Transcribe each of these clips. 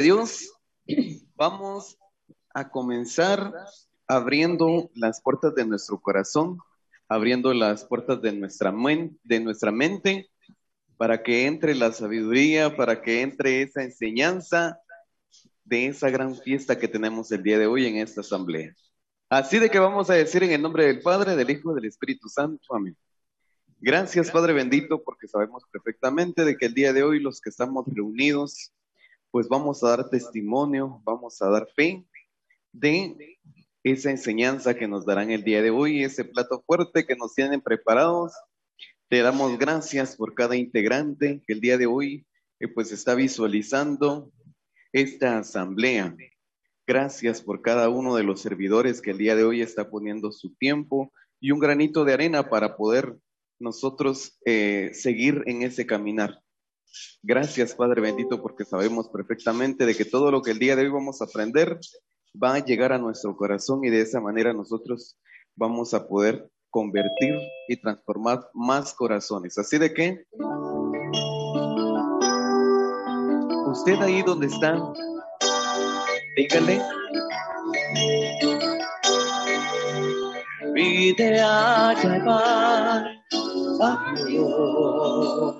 Dios, vamos a comenzar abriendo las puertas de nuestro corazón, abriendo las puertas de nuestra, de nuestra mente para que entre la sabiduría, para que entre esa enseñanza de esa gran fiesta que tenemos el día de hoy en esta asamblea. Así de que vamos a decir en el nombre del Padre, del Hijo del Espíritu Santo. Amén. Gracias, Padre bendito, porque sabemos perfectamente de que el día de hoy los que estamos reunidos pues vamos a dar testimonio, vamos a dar fe de esa enseñanza que nos darán el día de hoy, ese plato fuerte que nos tienen preparados. Te damos gracias por cada integrante que el día de hoy eh, pues está visualizando esta asamblea. Gracias por cada uno de los servidores que el día de hoy está poniendo su tiempo y un granito de arena para poder nosotros eh, seguir en ese caminar. Gracias, Padre bendito, porque sabemos perfectamente de que todo lo que el día de hoy vamos a aprender va a llegar a nuestro corazón y de esa manera nosotros vamos a poder convertir y transformar más corazones. Así de que, usted ahí donde está, dígale. Vine a llevar a Dios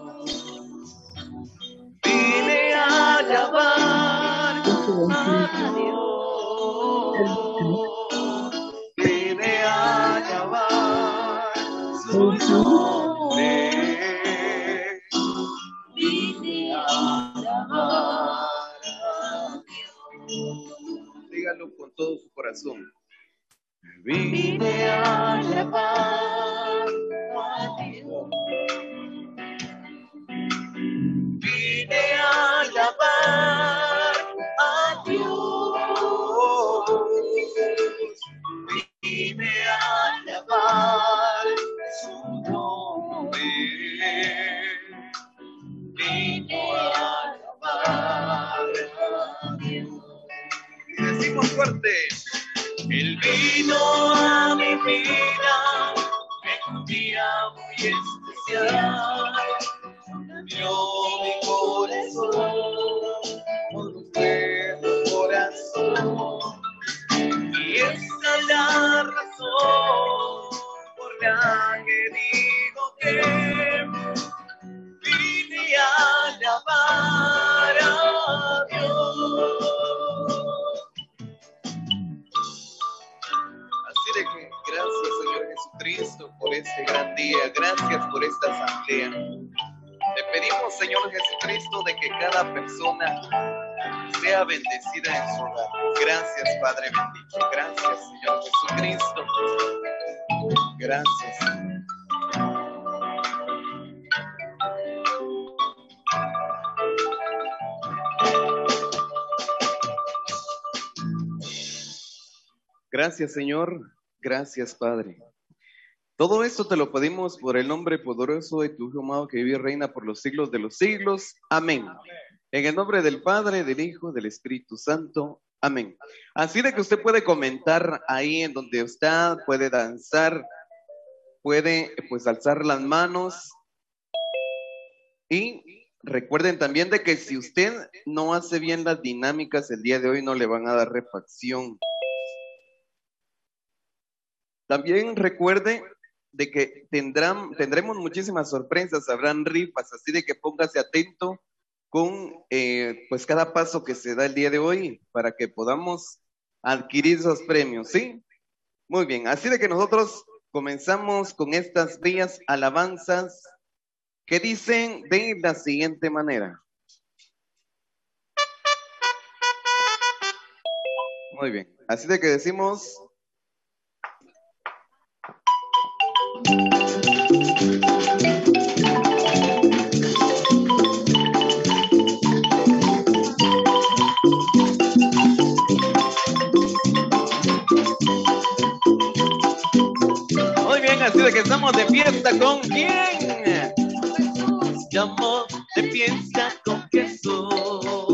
alabar a Dios. Viene a alabar su nombre. Vine a alabar a Dios. Dígalo con todo su corazón. Vine a alabar fuerte. Él vino a mi vida en un día muy especial. Dio mi corazón con un corazón. Y esa es la razón por la que digo que gracias por esta asamblea. Te pedimos, Señor Jesucristo, de que cada persona sea bendecida en su hogar. Gracias, Padre bendito. Gracias, Señor Jesucristo. Gracias. Gracias, Señor. Gracias, Padre. Todo esto te lo pedimos por el nombre poderoso de tu Hijo amado que vive y reina por los siglos de los siglos. Amén. En el nombre del Padre, del Hijo, del Espíritu Santo. Amén. Así de que usted puede comentar ahí en donde está, puede danzar, puede pues alzar las manos. Y recuerden también de que si usted no hace bien las dinámicas el día de hoy, no le van a dar refacción. También recuerde de que tendrán, tendremos muchísimas sorpresas, habrán rifas, así de que póngase atento con eh, pues cada paso que se da el día de hoy para que podamos adquirir esos premios, ¿sí? Muy bien, así de que nosotros comenzamos con estas bellas alabanzas que dicen de la siguiente manera. Muy bien, así de que decimos... Muy bien, así de que estamos de fiesta con quién? Estamos de fiesta con Jesús.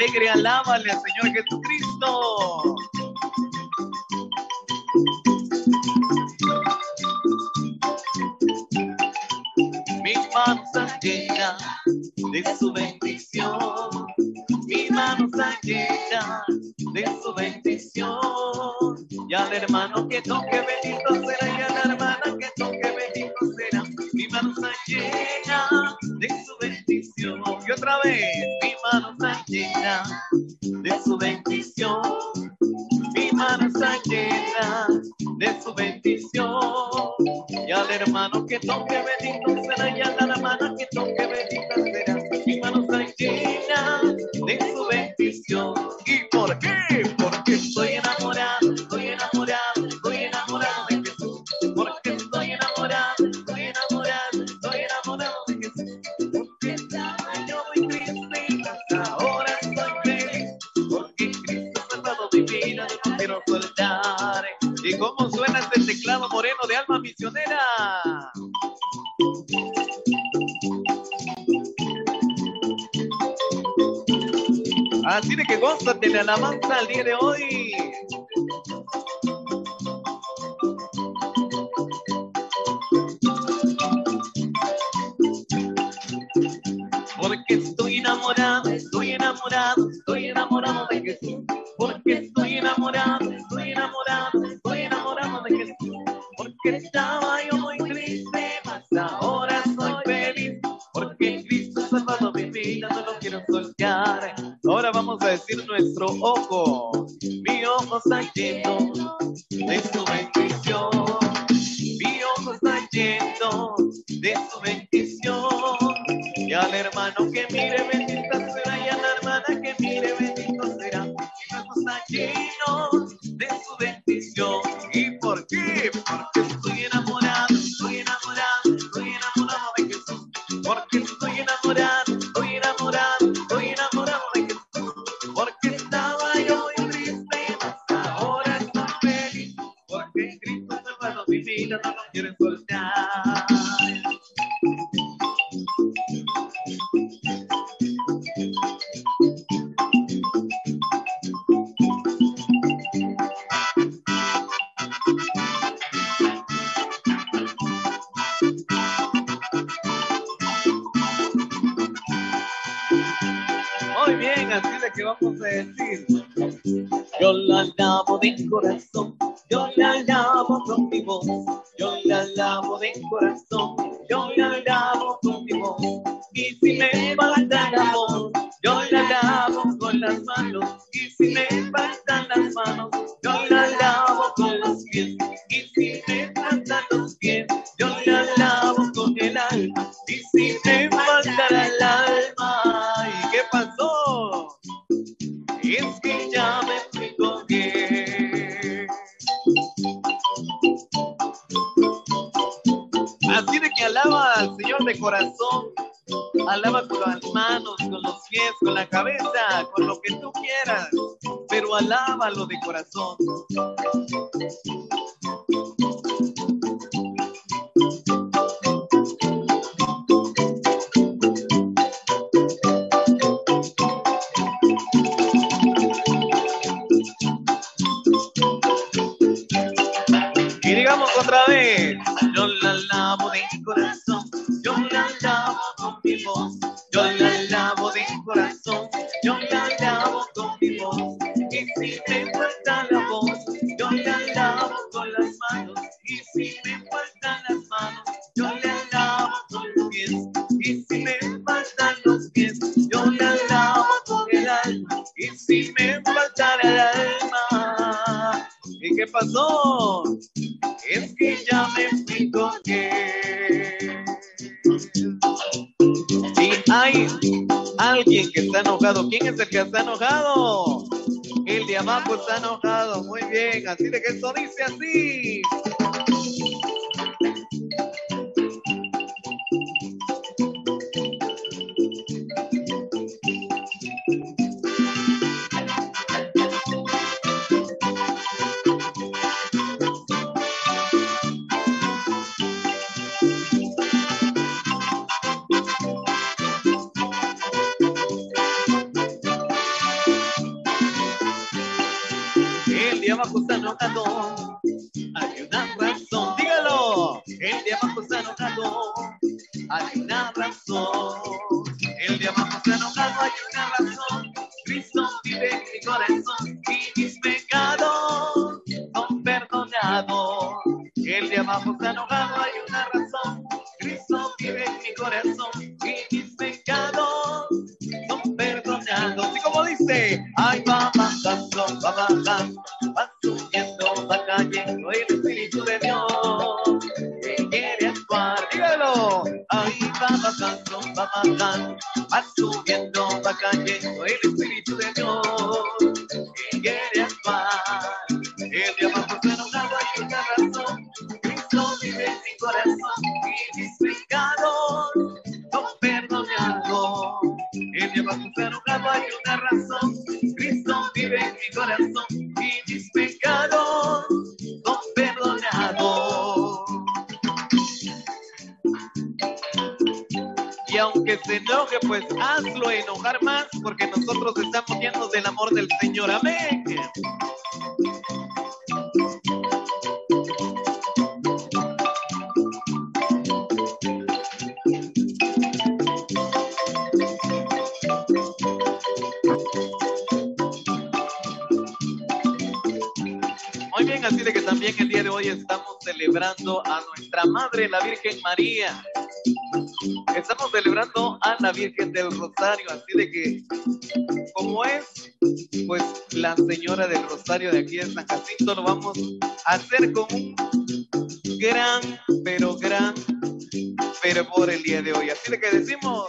alegre, alábale al Señor Jesucristo. la mantra el día de hoy. de su bendición. Y al hermano que mire Yamapo está enojado. Muy bien, así de que eso dice así. alone Santa Virgen del Rosario, así de que, como es, pues la Señora del Rosario de aquí de San Jacinto lo vamos a hacer con un gran, pero gran pero por el día de hoy. Así de que decimos...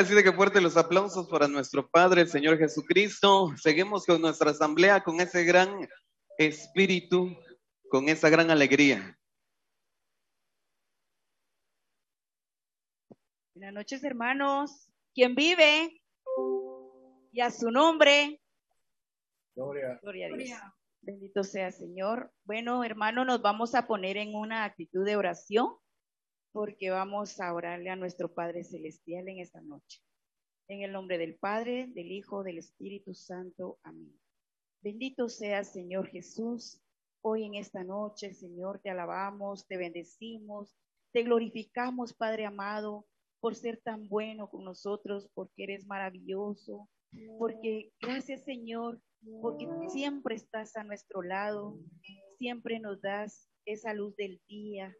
así de que fuerte los aplausos para nuestro Padre, el Señor Jesucristo. Seguimos con nuestra asamblea, con ese gran espíritu, con esa gran alegría. Buenas noches, hermanos. ¿Quién vive? Y a su nombre. Gloria. Gloria a Dios. Bendito sea, Señor. Bueno, hermano, nos vamos a poner en una actitud de oración porque vamos a orarle a nuestro Padre Celestial en esta noche. En el nombre del Padre, del Hijo, del Espíritu Santo. Amén. Bendito sea, Señor Jesús. Hoy en esta noche, Señor, te alabamos, te bendecimos, te glorificamos, Padre amado, por ser tan bueno con nosotros, porque eres maravilloso, porque gracias, Señor, porque siempre estás a nuestro lado, siempre nos das esa luz del día.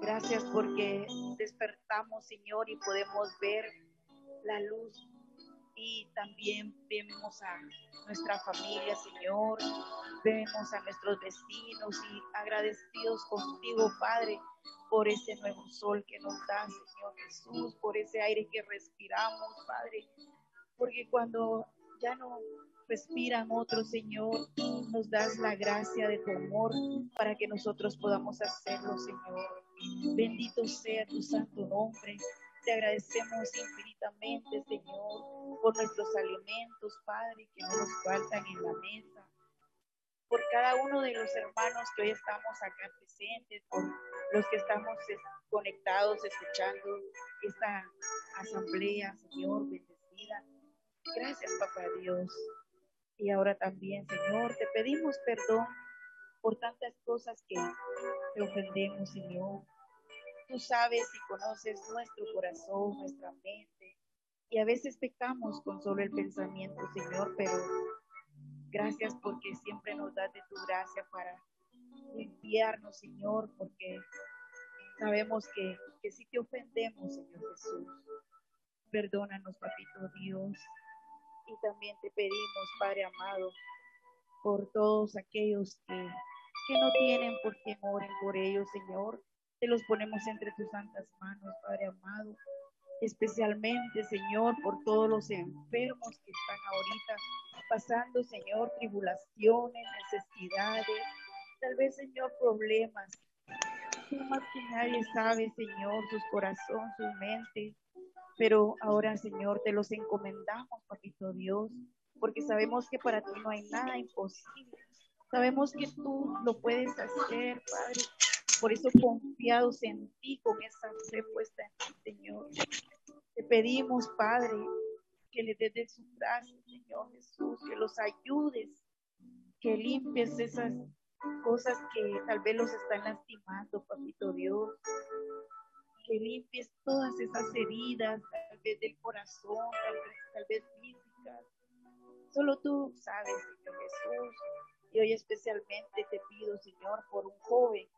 Gracias porque despertamos, Señor, y podemos ver la luz. Y también vemos a nuestra familia, Señor, vemos a nuestros vecinos y agradecidos contigo, Padre, por ese nuevo sol que nos da, Señor Jesús, por ese aire que respiramos, Padre, porque cuando ya no respiran otros, Señor, nos das la gracia de tu amor para que nosotros podamos hacerlo, Señor. Bendito sea tu santo nombre. Te agradecemos infinitamente, Señor, por nuestros alimentos, Padre, que no nos faltan en la mesa. Por cada uno de los hermanos que hoy estamos acá presentes, por los que estamos conectados, escuchando esta asamblea, Señor, bendecida. Gracias, Papá Dios. Y ahora también, Señor, te pedimos perdón por tantas cosas que te ofendemos, Señor. Tú sabes y conoces nuestro corazón, nuestra mente. Y a veces pecamos con solo el pensamiento, Señor, pero gracias porque siempre nos das de tu gracia para limpiarnos, Señor, porque sabemos que, que si te ofendemos, Señor Jesús, perdónanos, Papito Dios. Y también te pedimos, Padre amado, por todos aquellos que, que no tienen por qué moren por ellos, Señor, te los ponemos entre tus santas manos, Padre amado. Especialmente, Señor, por todos los enfermos que están ahorita pasando, Señor, tribulaciones, necesidades, tal vez, Señor, problemas. Más que nadie sabe, Señor, sus corazones, su mente. Pero ahora, Señor, te los encomendamos, Papito Dios, porque sabemos que para ti no hay nada imposible. Sabemos que tú lo puedes hacer, Padre. Por eso confiados en ti, con esa fe en ti, Señor. Te pedimos, Padre, que le des de su gracia, Señor Jesús, que los ayudes, que limpies esas cosas que tal vez los están lastimando, Papito Dios. Que limpies todas esas heridas, tal vez del corazón, tal vez, tal físicas. Solo tú sabes, Señor Jesús. Y hoy especialmente te pido, Señor, por un joven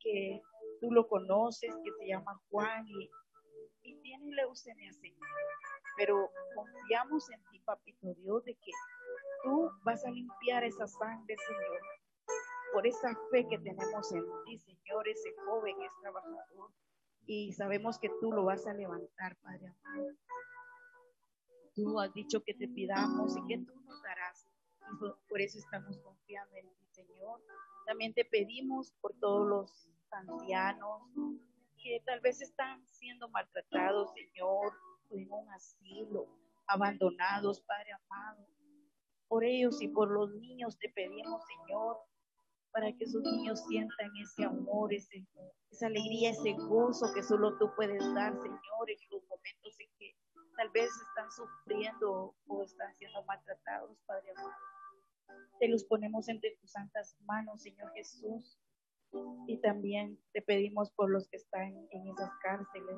que tú lo conoces, que se llama Juan y, tiene leucemia, Señor. Pero confiamos en ti, Papito Dios, de que tú vas a limpiar esa sangre, Señor. Por esa fe que tenemos en ti, Señor, ese joven es trabajador. Y sabemos que tú lo vas a levantar, Padre amado. Tú has dicho que te pidamos y que tú nos darás. por eso estamos confiando en ti, Señor. También te pedimos por todos los ancianos que tal vez están siendo maltratados, Señor, en un asilo, abandonados, Padre amado. Por ellos y por los niños te pedimos, Señor, para que esos niños sientan ese amor, ese, esa alegría, ese gozo que solo tú puedes dar, Señor, en los momentos en que tal vez están sufriendo o están siendo maltratados, Padre amado. Te los ponemos entre tus santas manos, Señor Jesús. Y también te pedimos por los que están en esas cárceles,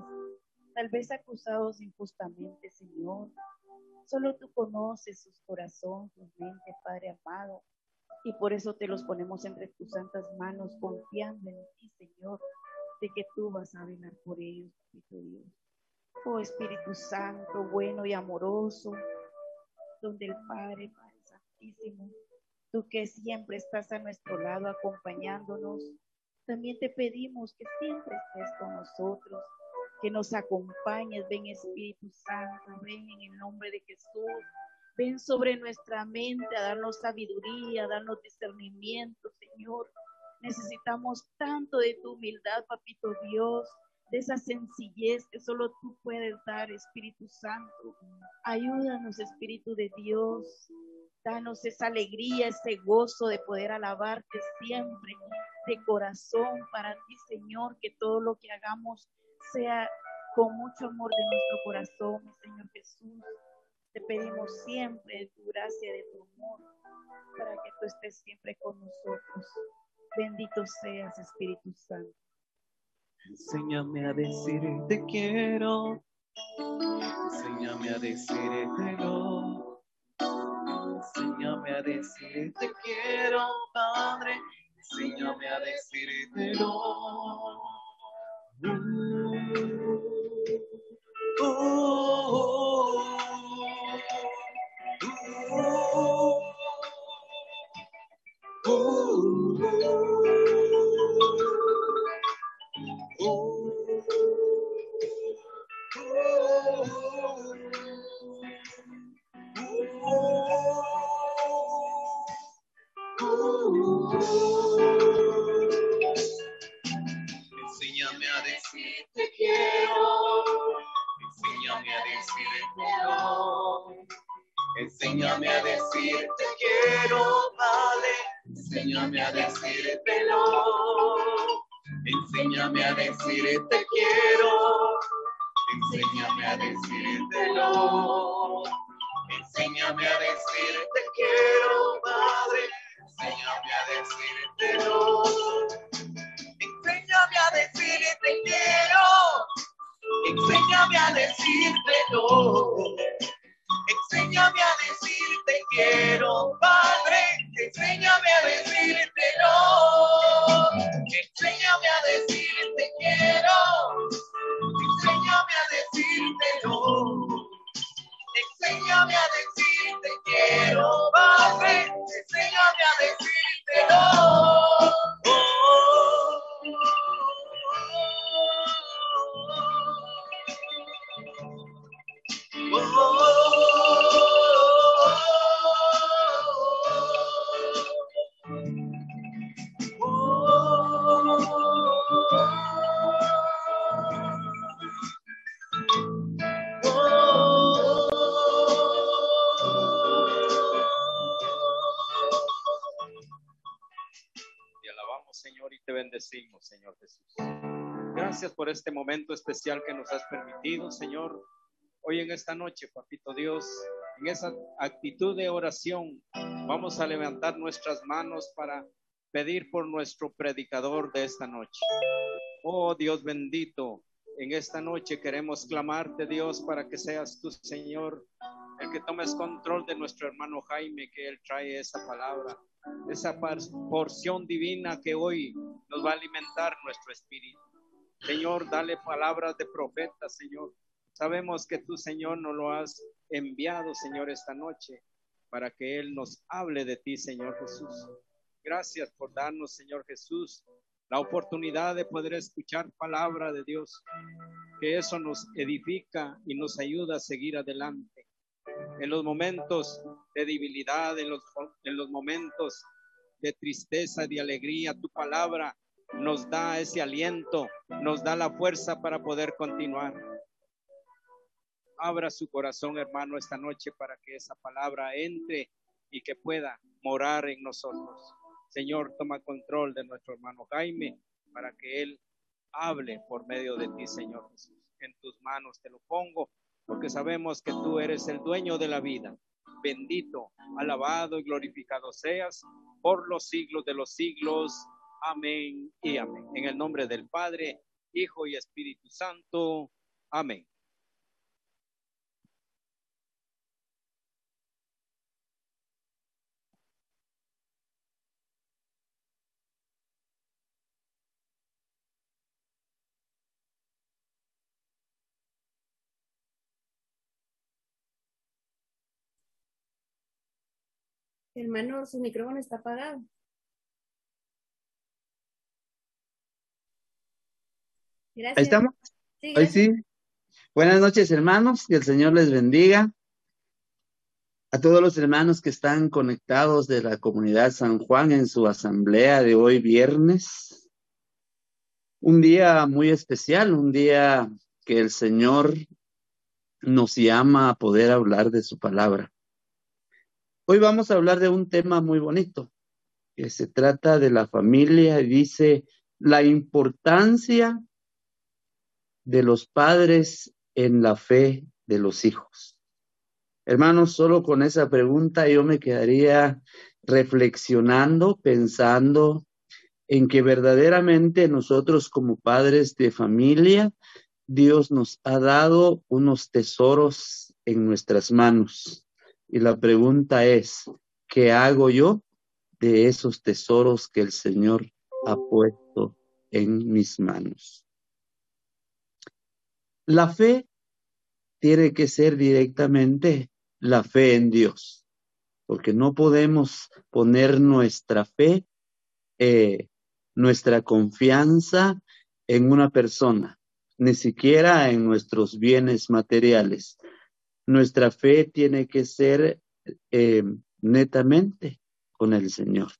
tal vez acusados injustamente, Señor. Solo tú conoces sus corazones, sus mentes, Padre amado. Y por eso te los ponemos entre tus santas manos, confiando en ti, Señor, de que tú vas a velar por ellos, Dios. Oh Espíritu Santo, bueno y amoroso, donde el Padre, Padre Santísimo, tú que siempre estás a nuestro lado acompañándonos, también te pedimos que siempre estés con nosotros, que nos acompañes. Ven Espíritu Santo, ven en el nombre de Jesús. Ven sobre nuestra mente a darnos sabiduría, a darnos discernimiento, Señor. Necesitamos tanto de tu humildad, Papito Dios, de esa sencillez que solo tú puedes dar, Espíritu Santo. Ayúdanos, Espíritu de Dios. Danos esa alegría, ese gozo de poder alabarte siempre de corazón para ti, Señor, que todo lo que hagamos sea con mucho amor de nuestro corazón, Señor Jesús. Te pedimos siempre tu gracia, de tu amor, para que tú estés siempre con nosotros. Bendito seas, Espíritu Santo. Enséñame a decir te quiero. Enséñame a decírtelo. Enséñame a decir te quiero, Padre. Enséñame a decírtelo. Uh, especial que nos has permitido, Señor. Hoy en esta noche, Papito Dios, en esa actitud de oración, vamos a levantar nuestras manos para pedir por nuestro predicador de esta noche. Oh Dios bendito, en esta noche queremos clamarte, Dios, para que seas tú, Señor, el que tomes control de nuestro hermano Jaime, que él trae esa palabra, esa porción divina que hoy nos va a alimentar nuestro espíritu. Señor, dale palabras de profeta, Señor. Sabemos que tú, Señor, nos lo has enviado, Señor, esta noche para que Él nos hable de ti, Señor Jesús. Gracias por darnos, Señor Jesús, la oportunidad de poder escuchar palabra de Dios, que eso nos edifica y nos ayuda a seguir adelante. En los momentos de debilidad, en los, en los momentos de tristeza, de alegría, tu palabra nos da ese aliento, nos da la fuerza para poder continuar. Abra su corazón, hermano, esta noche para que esa palabra entre y que pueda morar en nosotros. Señor, toma control de nuestro hermano Jaime para que él hable por medio de ti, Señor Jesús. En tus manos te lo pongo porque sabemos que tú eres el dueño de la vida. Bendito, alabado y glorificado seas por los siglos de los siglos. Amén y amén. En el nombre del Padre, Hijo y Espíritu Santo. Amén. Hermano, su micrófono está apagado. Gracias. Ahí estamos. Sí, Hoy sí. Buenas noches, hermanos. Que el Señor les bendiga. A todos los hermanos que están conectados de la comunidad San Juan en su asamblea de hoy viernes. Un día muy especial, un día que el Señor nos llama a poder hablar de su palabra. Hoy vamos a hablar de un tema muy bonito, que se trata de la familia y dice la importancia de los padres en la fe de los hijos. Hermanos, solo con esa pregunta yo me quedaría reflexionando, pensando en que verdaderamente nosotros como padres de familia, Dios nos ha dado unos tesoros en nuestras manos. Y la pregunta es, ¿qué hago yo de esos tesoros que el Señor ha puesto en mis manos? La fe tiene que ser directamente la fe en Dios, porque no podemos poner nuestra fe, eh, nuestra confianza en una persona, ni siquiera en nuestros bienes materiales. Nuestra fe tiene que ser eh, netamente con el Señor.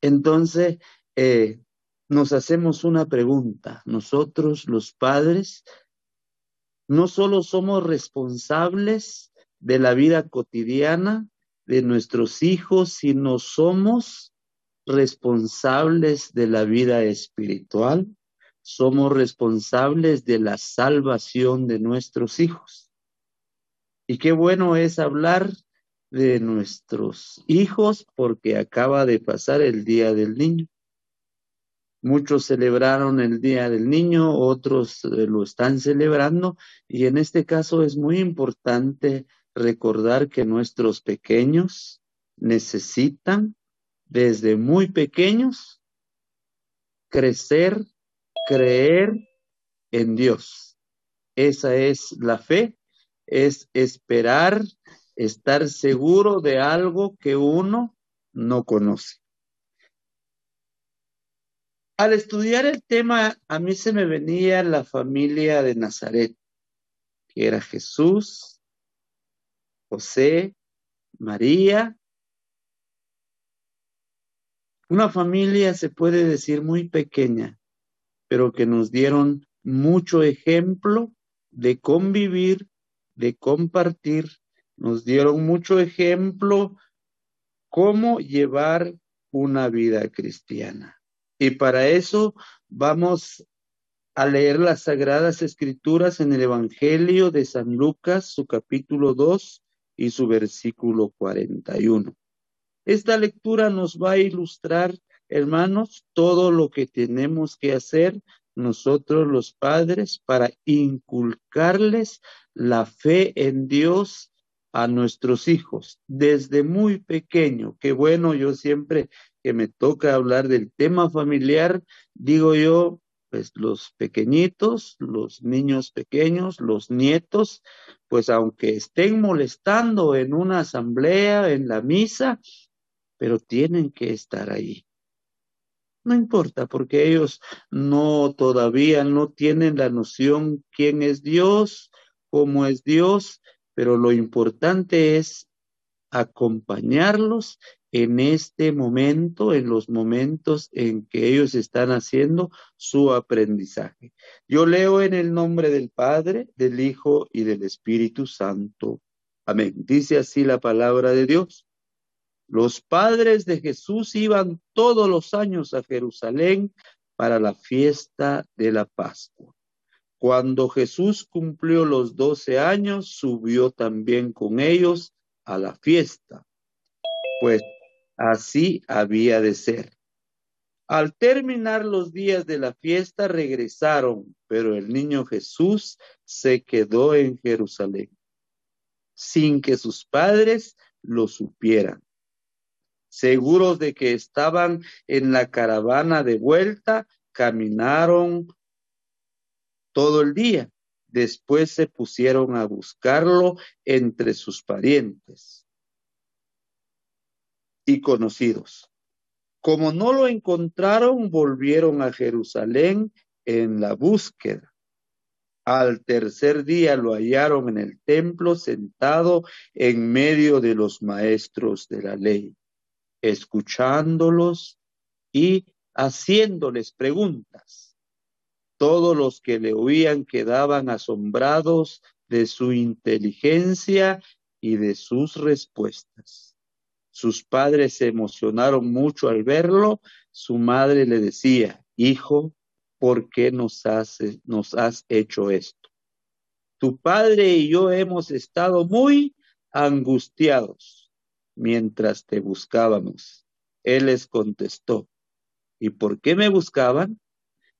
Entonces, eh, nos hacemos una pregunta. Nosotros, los padres, no solo somos responsables de la vida cotidiana de nuestros hijos, sino somos responsables de la vida espiritual, somos responsables de la salvación de nuestros hijos. Y qué bueno es hablar de nuestros hijos porque acaba de pasar el Día del Niño. Muchos celebraron el Día del Niño, otros eh, lo están celebrando y en este caso es muy importante recordar que nuestros pequeños necesitan desde muy pequeños crecer, creer en Dios. Esa es la fe, es esperar, estar seguro de algo que uno no conoce. Al estudiar el tema, a mí se me venía la familia de Nazaret, que era Jesús, José, María. Una familia se puede decir muy pequeña, pero que nos dieron mucho ejemplo de convivir, de compartir, nos dieron mucho ejemplo cómo llevar una vida cristiana. Y para eso vamos a leer las Sagradas Escrituras en el Evangelio de San Lucas, su capítulo 2 y su versículo 41. Esta lectura nos va a ilustrar, hermanos, todo lo que tenemos que hacer nosotros los padres para inculcarles la fe en Dios a nuestros hijos desde muy pequeño. Qué bueno, yo siempre que me toca hablar del tema familiar, digo yo, pues los pequeñitos, los niños pequeños, los nietos, pues aunque estén molestando en una asamblea, en la misa, pero tienen que estar ahí. No importa, porque ellos no todavía no tienen la noción quién es Dios, cómo es Dios, pero lo importante es acompañarlos en este momento, en los momentos en que ellos están haciendo su aprendizaje. Yo leo en el nombre del Padre, del Hijo y del Espíritu Santo. Amén. Dice así la palabra de Dios. Los padres de Jesús iban todos los años a Jerusalén para la fiesta de la Pascua. Cuando Jesús cumplió los doce años, subió también con ellos a la fiesta, pues así había de ser. Al terminar los días de la fiesta regresaron, pero el niño Jesús se quedó en Jerusalén, sin que sus padres lo supieran. Seguros de que estaban en la caravana de vuelta, caminaron todo el día. Después se pusieron a buscarlo entre sus parientes y conocidos. Como no lo encontraron, volvieron a Jerusalén en la búsqueda. Al tercer día lo hallaron en el templo sentado en medio de los maestros de la ley, escuchándolos y haciéndoles preguntas. Todos los que le oían quedaban asombrados de su inteligencia y de sus respuestas. Sus padres se emocionaron mucho al verlo. Su madre le decía, hijo, ¿por qué nos has, hecho esto? Tu padre y yo hemos estado muy angustiados mientras te buscábamos. Él les contestó, ¿Y por qué me buscaban?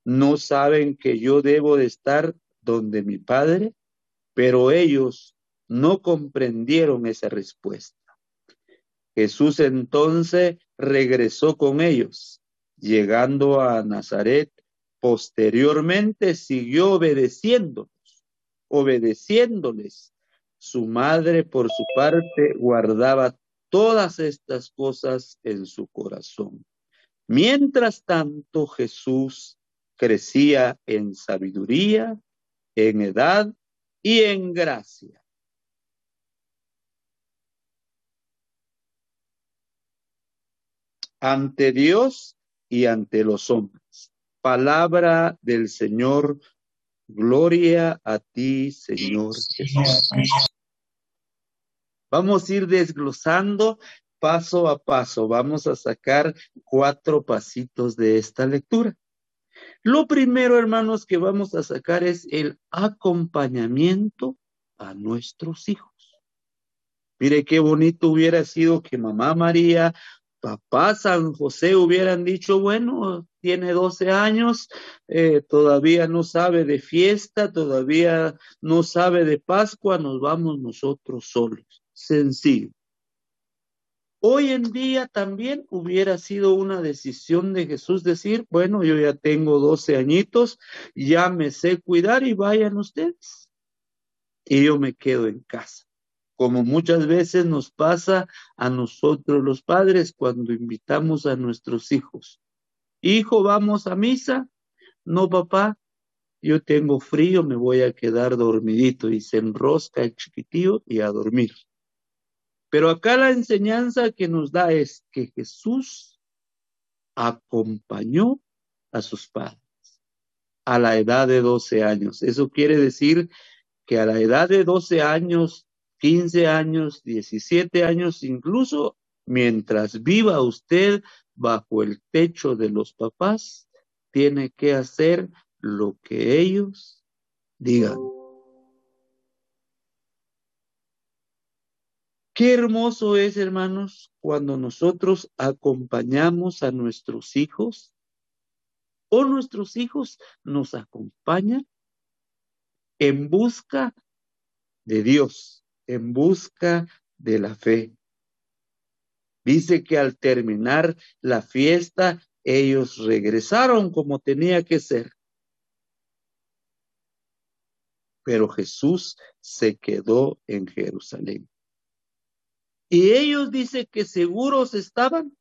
¿No saben que yo debo de estar donde mi Padre? Pero ellos no comprendieron esa respuesta. Jesús entonces regresó con ellos, llegando a Nazaret. Posteriormente siguió obedeciéndolos, obedeciéndoles. Su madre, por su parte, guardaba todas estas cosas en su corazón. Mientras tanto, Jesús crecía en sabiduría, en edad y en gracia. Ante Dios y ante los hombres. Palabra del Señor. Gloria a ti, Señor Jesús. Vamos a ir desglosando paso a paso. Vamos a sacar cuatro pasitos de esta lectura. Lo primero, hermanos, que vamos a sacar es el acompañamiento a nuestros hijos. Mire qué bonito hubiera sido que mamá María, papá San José hubieran dicho, bueno, tiene 12 años, eh, todavía no sabe de fiesta, todavía no sabe de Pascua, nos vamos nosotros solos. Sencillo. Hoy en día también hubiera sido una decisión de Jesús decir, bueno, yo ya tengo 12 añitos, ya me sé cuidar y vayan ustedes. Y yo me quedo en casa, como muchas veces nos pasa a nosotros los padres cuando invitamos a nuestros hijos. Hijo, vamos a misa. No, papá, yo tengo frío, me voy a quedar dormidito y se enrosca el chiquitillo y a dormir. Pero acá la enseñanza que nos da es que Jesús acompañó a sus padres a la edad de 12 años. Eso quiere decir que a la edad de 12 años, 15 años, 17 años, incluso mientras viva usted bajo el techo de los papás, tiene que hacer lo que ellos digan. Qué hermoso es, hermanos, cuando nosotros acompañamos a nuestros hijos o nuestros hijos nos acompañan en busca de Dios, en busca de la fe. Dice que al terminar la fiesta, ellos regresaron como tenía que ser. Pero Jesús se quedó en Jerusalén. Y ellos dicen que seguros estaban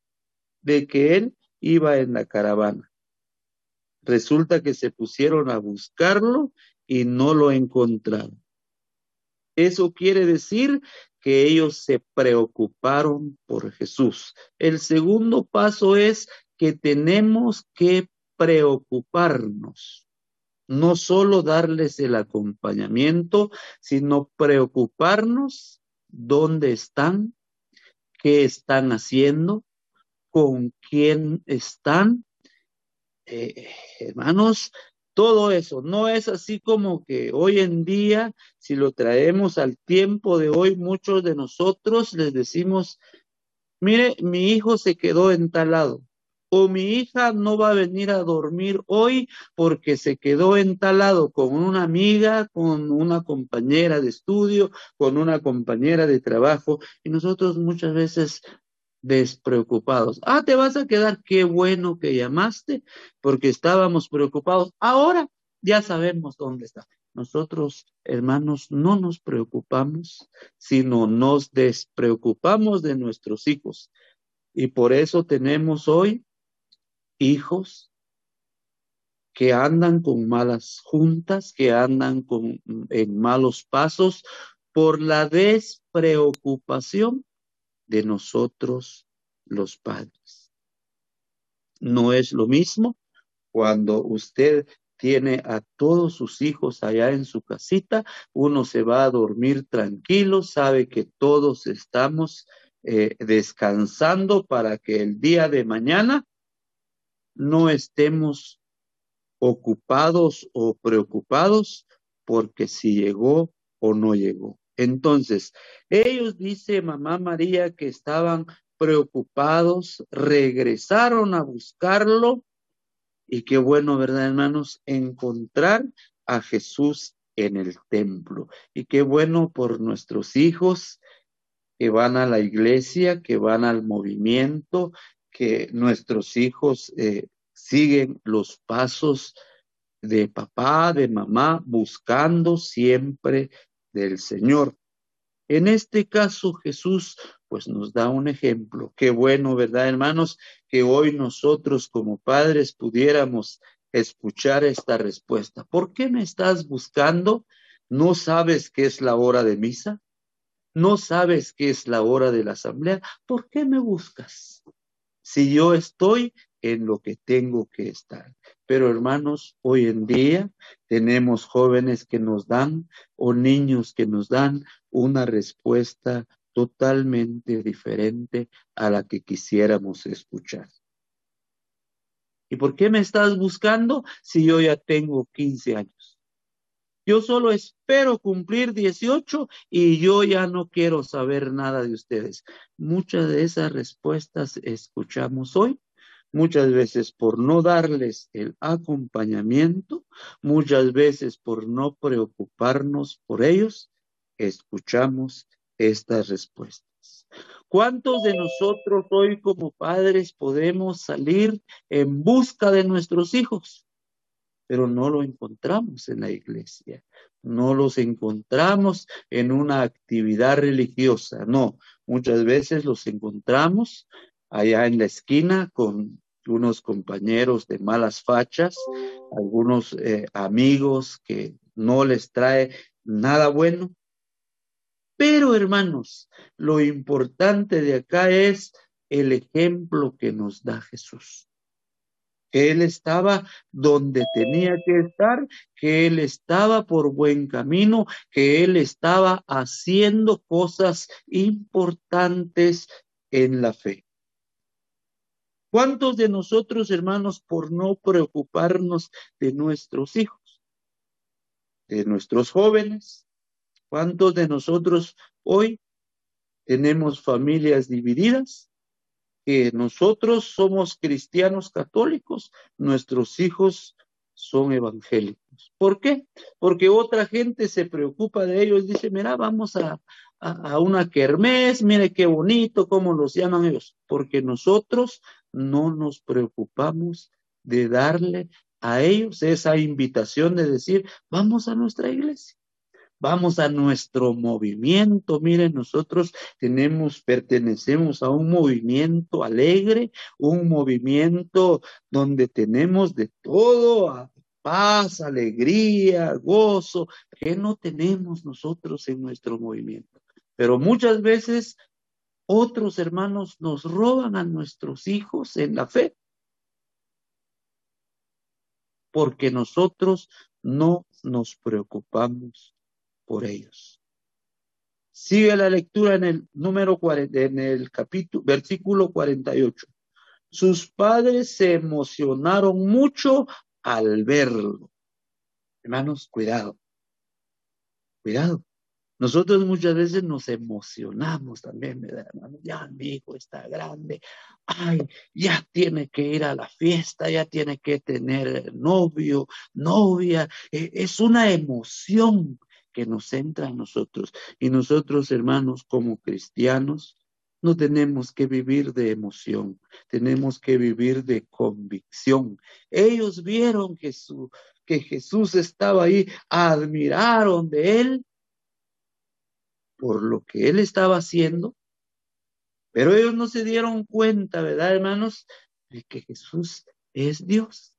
de que él iba en la caravana. Resulta que se pusieron a buscarlo y no lo encontraron. Eso quiere decir que ellos se preocuparon por Jesús. El segundo paso es que tenemos que preocuparnos. No solo darles el acompañamiento, sino preocuparnos dónde están, qué están haciendo, con quién están. Eh, hermanos, todo eso. No es así como que hoy en día, si lo traemos al tiempo de hoy, muchos de nosotros les decimos, mire, mi hijo se quedó entalado o mi hija no va a venir a dormir hoy porque se quedó entalado con una amiga, con una compañera de estudio, con una compañera de trabajo y nosotros muchas veces despreocupados. Ah, te vas a quedar, qué bueno que llamaste porque estábamos preocupados. Ahora ya sabemos dónde está. Nosotros, hermanos, no nos preocupamos, sino nos despreocupamos de nuestros hijos. Y por eso tenemos hoy hijos que andan con malas juntas, que andan con, en malos pasos por la despreocupación de nosotros los padres. No es lo mismo cuando usted tiene a todos sus hijos allá en su casita, uno se va a dormir tranquilo, sabe que todos estamos eh, descansando para que el día de mañana no estemos ocupados o preocupados porque si llegó o no llegó. Entonces, ellos, dice mamá María, que estaban preocupados, regresaron a buscarlo Y qué bueno, ¿verdad, hermanos? Encontrar a Jesús en el templo. Y qué bueno por nuestros hijos que van a la iglesia, que van al movimiento, que nuestros hijos eh, siguen los pasos de papá, de mamá, buscando siempre del Señor. En este caso, Jesús pues nos da un ejemplo. Qué bueno, ¿verdad, hermanos? Que hoy nosotros como padres pudiéramos escuchar esta respuesta. ¿Por qué me estás buscando? ¿No sabes qué es la hora de misa? ¿No sabes qué es la hora de la asamblea? ¿Por qué me buscas? Si yo estoy en lo que tengo que estar. Pero hermanos, hoy en día tenemos jóvenes que nos dan o niños que nos dan una respuesta totalmente diferente a la que quisiéramos escuchar. ¿Y por qué me estás buscando si yo ya tengo 15 años? Yo solo espero cumplir 18 y yo ya no quiero saber nada de ustedes. Muchas de esas respuestas escuchamos hoy, muchas veces por no darles el acompañamiento, muchas veces por no preocuparnos por ellos, escuchamos estas respuestas. ¿Cuántos de nosotros hoy como padres podemos salir en busca de nuestros hijos? Pero no lo encontramos en la iglesia, no los encontramos en una actividad religiosa, no, muchas veces los encontramos allá en la esquina con unos compañeros de malas fachas, algunos eh, amigos que no les trae nada bueno, pero hermanos, lo importante de acá es el ejemplo que nos da Jesús. Que Él estaba donde tenía que estar, que Él estaba por buen camino, que Él estaba haciendo cosas importantes en la fe. ¿Cuántos de nosotros, hermanos, por no preocuparnos de nuestros hijos, de nuestros jóvenes, ¿Cuántos de nosotros hoy tenemos familias divididas? Que nosotros somos cristianos católicos, nuestros hijos son evangélicos. ¿Por qué? Porque otra gente se preocupa de ellos, dice, mira, vamos a, a, una kermés, mire qué bonito, cómo los llaman ellos, porque nosotros no nos preocupamos de darle a ellos esa invitación de decir, vamos a nuestra iglesia vamos a nuestro movimiento. Miren, nosotros tenemos, pertenecemos a un movimiento alegre, un movimiento donde tenemos de todo, paz, alegría, gozo, que no tenemos nosotros en nuestro movimiento. Pero muchas veces otros hermanos nos roban a nuestros hijos en la fe. Porque nosotros no nos preocupamos por ellos. Sigue la lectura en el número 40, en el capítulo, versículo 48. Sus padres se emocionaron mucho al verlo. Hermanos, cuidado. Cuidado. Nosotros muchas veces nos emocionamos también, hermano? Ya mi hijo está grande, ay, ya tiene que ir a la fiesta, ya tiene que tener novio, novia. E, es una emoción que nos entra a nosotros. Y nosotros, hermanos, como cristianos, no tenemos que vivir de emoción, tenemos que vivir de convicción. Ellos vieron que, que Jesús estaba ahí, admiraron de él por lo que él estaba haciendo, pero ellos no se dieron cuenta, ¿verdad, hermanos? De que Jesús es Dios.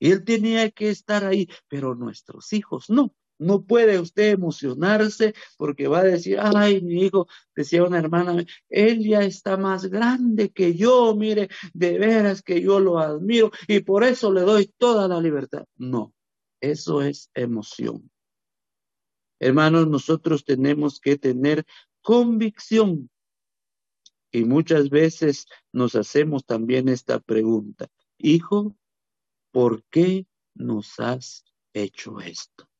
Él tenía que estar ahí, pero nuestros hijos no. No puede usted emocionarse porque va a decir, ay, mi hijo, decía una hermana, él ya está más grande que yo, mire, de veras que yo lo admiro y por eso le doy toda la libertad. No, eso es emoción. Hermanos, nosotros tenemos que tener convicción y muchas veces nos hacemos también esta pregunta, hijo, ¿por qué nos has hecho esto?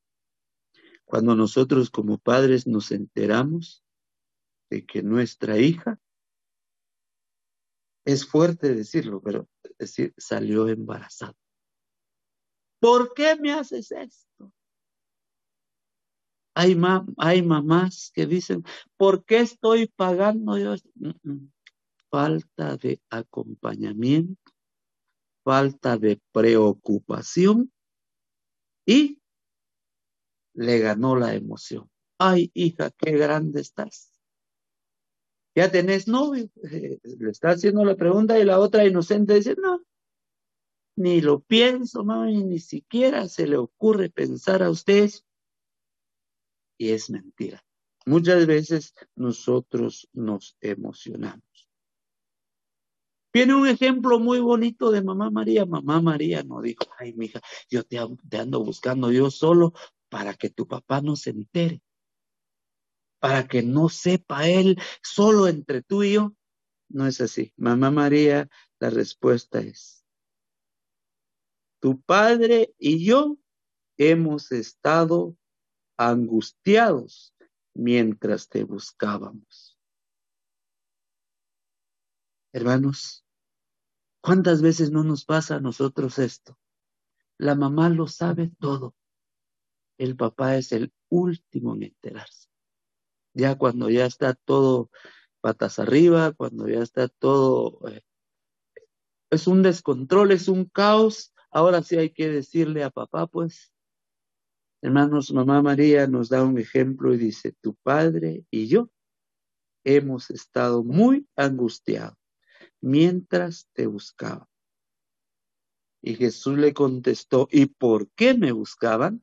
Cuando nosotros como padres nos enteramos de que nuestra hija Es fuerte decirlo, pero es decir, salió embarazada. ¿Por qué me haces esto? Hay, hay mamás que dicen, ¿por qué estoy pagando yo? Falta de acompañamiento, falta de preocupación y le ganó la emoción. Ay, hija, qué grande estás. Ya tenés novio. Le está haciendo la pregunta y la otra inocente dice, no, ni lo pienso, mami, ni siquiera se le ocurre pensar a usted. Y es mentira. Muchas veces nosotros nos emocionamos. Viene un ejemplo muy bonito de mamá María. Mamá María no dijo, ay, mija, yo te, te ando buscando yo solo para que tu papá no se entere, para que no sepa él solo entre tú y yo. No es así. Mamá María, la respuesta es, tu padre y yo hemos estado angustiados mientras te buscábamos. Hermanos, ¿cuántas veces no nos pasa a nosotros esto? La mamá lo sabe todo el papá es el último en enterarse. Ya cuando ya está todo patas arriba, cuando ya está todo... Eh, es un descontrol, es un caos. Ahora sí hay que decirle a papá, pues, hermanos, mamá María nos da un ejemplo y dice, tu padre y yo hemos estado muy angustiados mientras te buscaba. Y Jesús le contestó, ¿y por qué me buscaban?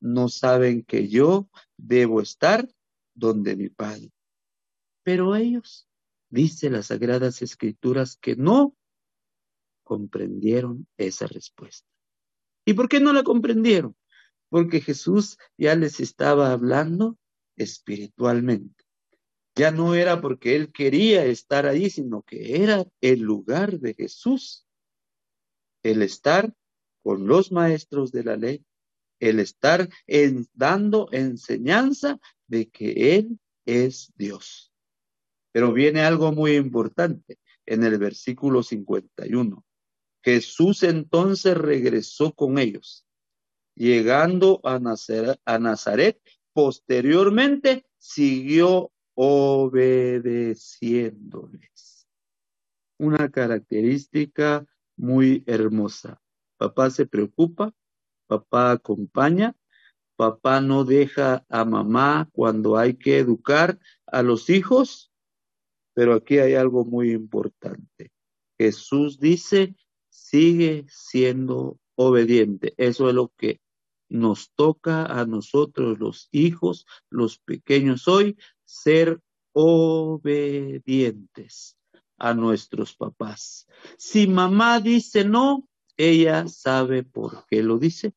no saben que yo debo estar donde mi Padre. Pero ellos, dice las Sagradas Escrituras, que no comprendieron esa respuesta. ¿Y por qué no la comprendieron? Porque Jesús ya les estaba hablando espiritualmente. Ya no era porque él quería estar ahí, sino que era el lugar de Jesús. El estar con los maestros de la ley, el estar dando enseñanza de que Él es Dios. Pero viene algo muy importante en el versículo 51. Jesús entonces regresó con ellos, llegando a Nazaret, posteriormente siguió obedeciéndoles. Una característica muy hermosa. Papá se preocupa papá acompaña, papá no deja a mamá cuando hay que educar a los hijos, pero aquí hay algo muy importante. Jesús dice, sigue siendo obediente. Eso es lo que nos toca a nosotros los hijos, los pequeños hoy, ser obedientes a nuestros papás. Si mamá dice no, ella sabe por qué lo dice.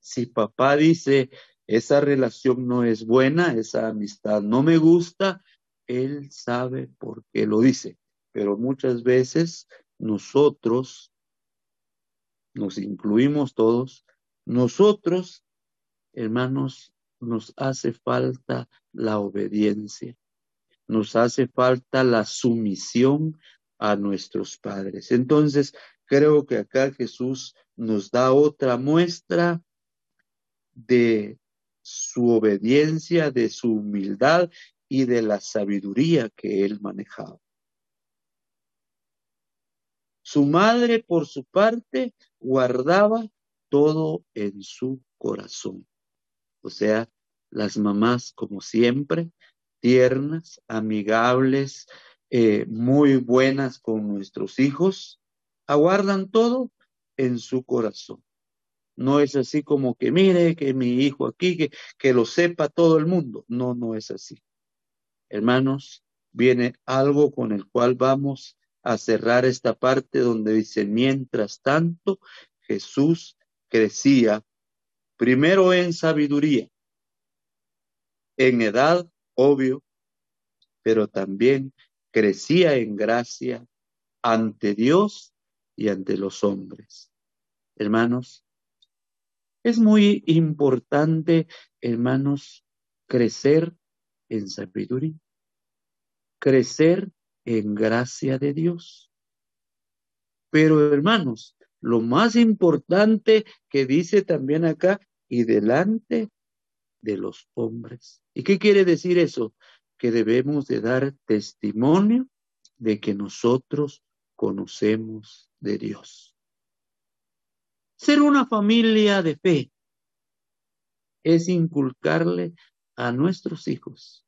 Si papá dice, esa relación no es buena, esa amistad no me gusta, él sabe por qué lo dice. Pero muchas veces nosotros, nos incluimos todos, nosotros, hermanos, nos hace falta la obediencia, nos hace falta la sumisión a nuestros padres. Entonces, Creo que acá Jesús nos da otra muestra de su obediencia, de su humildad y de la sabiduría que él manejaba. Su madre, por su parte, guardaba todo en su corazón. O sea, las mamás, como siempre, tiernas, amigables, eh, muy buenas con nuestros hijos, aguardan todo en su corazón. No es así como que mire que mi hijo aquí, que, que lo sepa todo el mundo. No, no es así. Hermanos, viene algo con el cual vamos a cerrar esta parte donde dice, mientras tanto, Jesús crecía primero en sabiduría, en edad, obvio, pero también crecía en gracia ante Dios y ante los hombres. Hermanos, es muy importante, hermanos, crecer en sabiduría, crecer en gracia de Dios. Pero hermanos, lo más importante que dice también acá, y delante de los hombres. ¿Y qué quiere decir eso? Que debemos de dar testimonio de que nosotros conocemos de Dios. Ser una familia de fe es inculcarle a nuestros hijos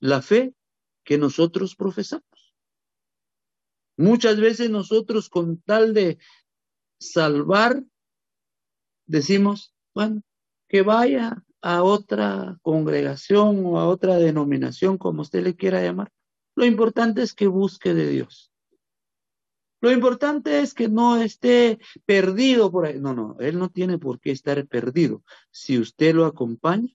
la fe que nosotros profesamos. Muchas veces nosotros con tal de salvar, decimos, bueno, que vaya a otra congregación o a otra denominación, como usted le quiera llamar. Lo importante es que busque de Dios. Lo importante es que no esté perdido por ahí. No, no, él no tiene por qué estar perdido. Si usted lo acompaña,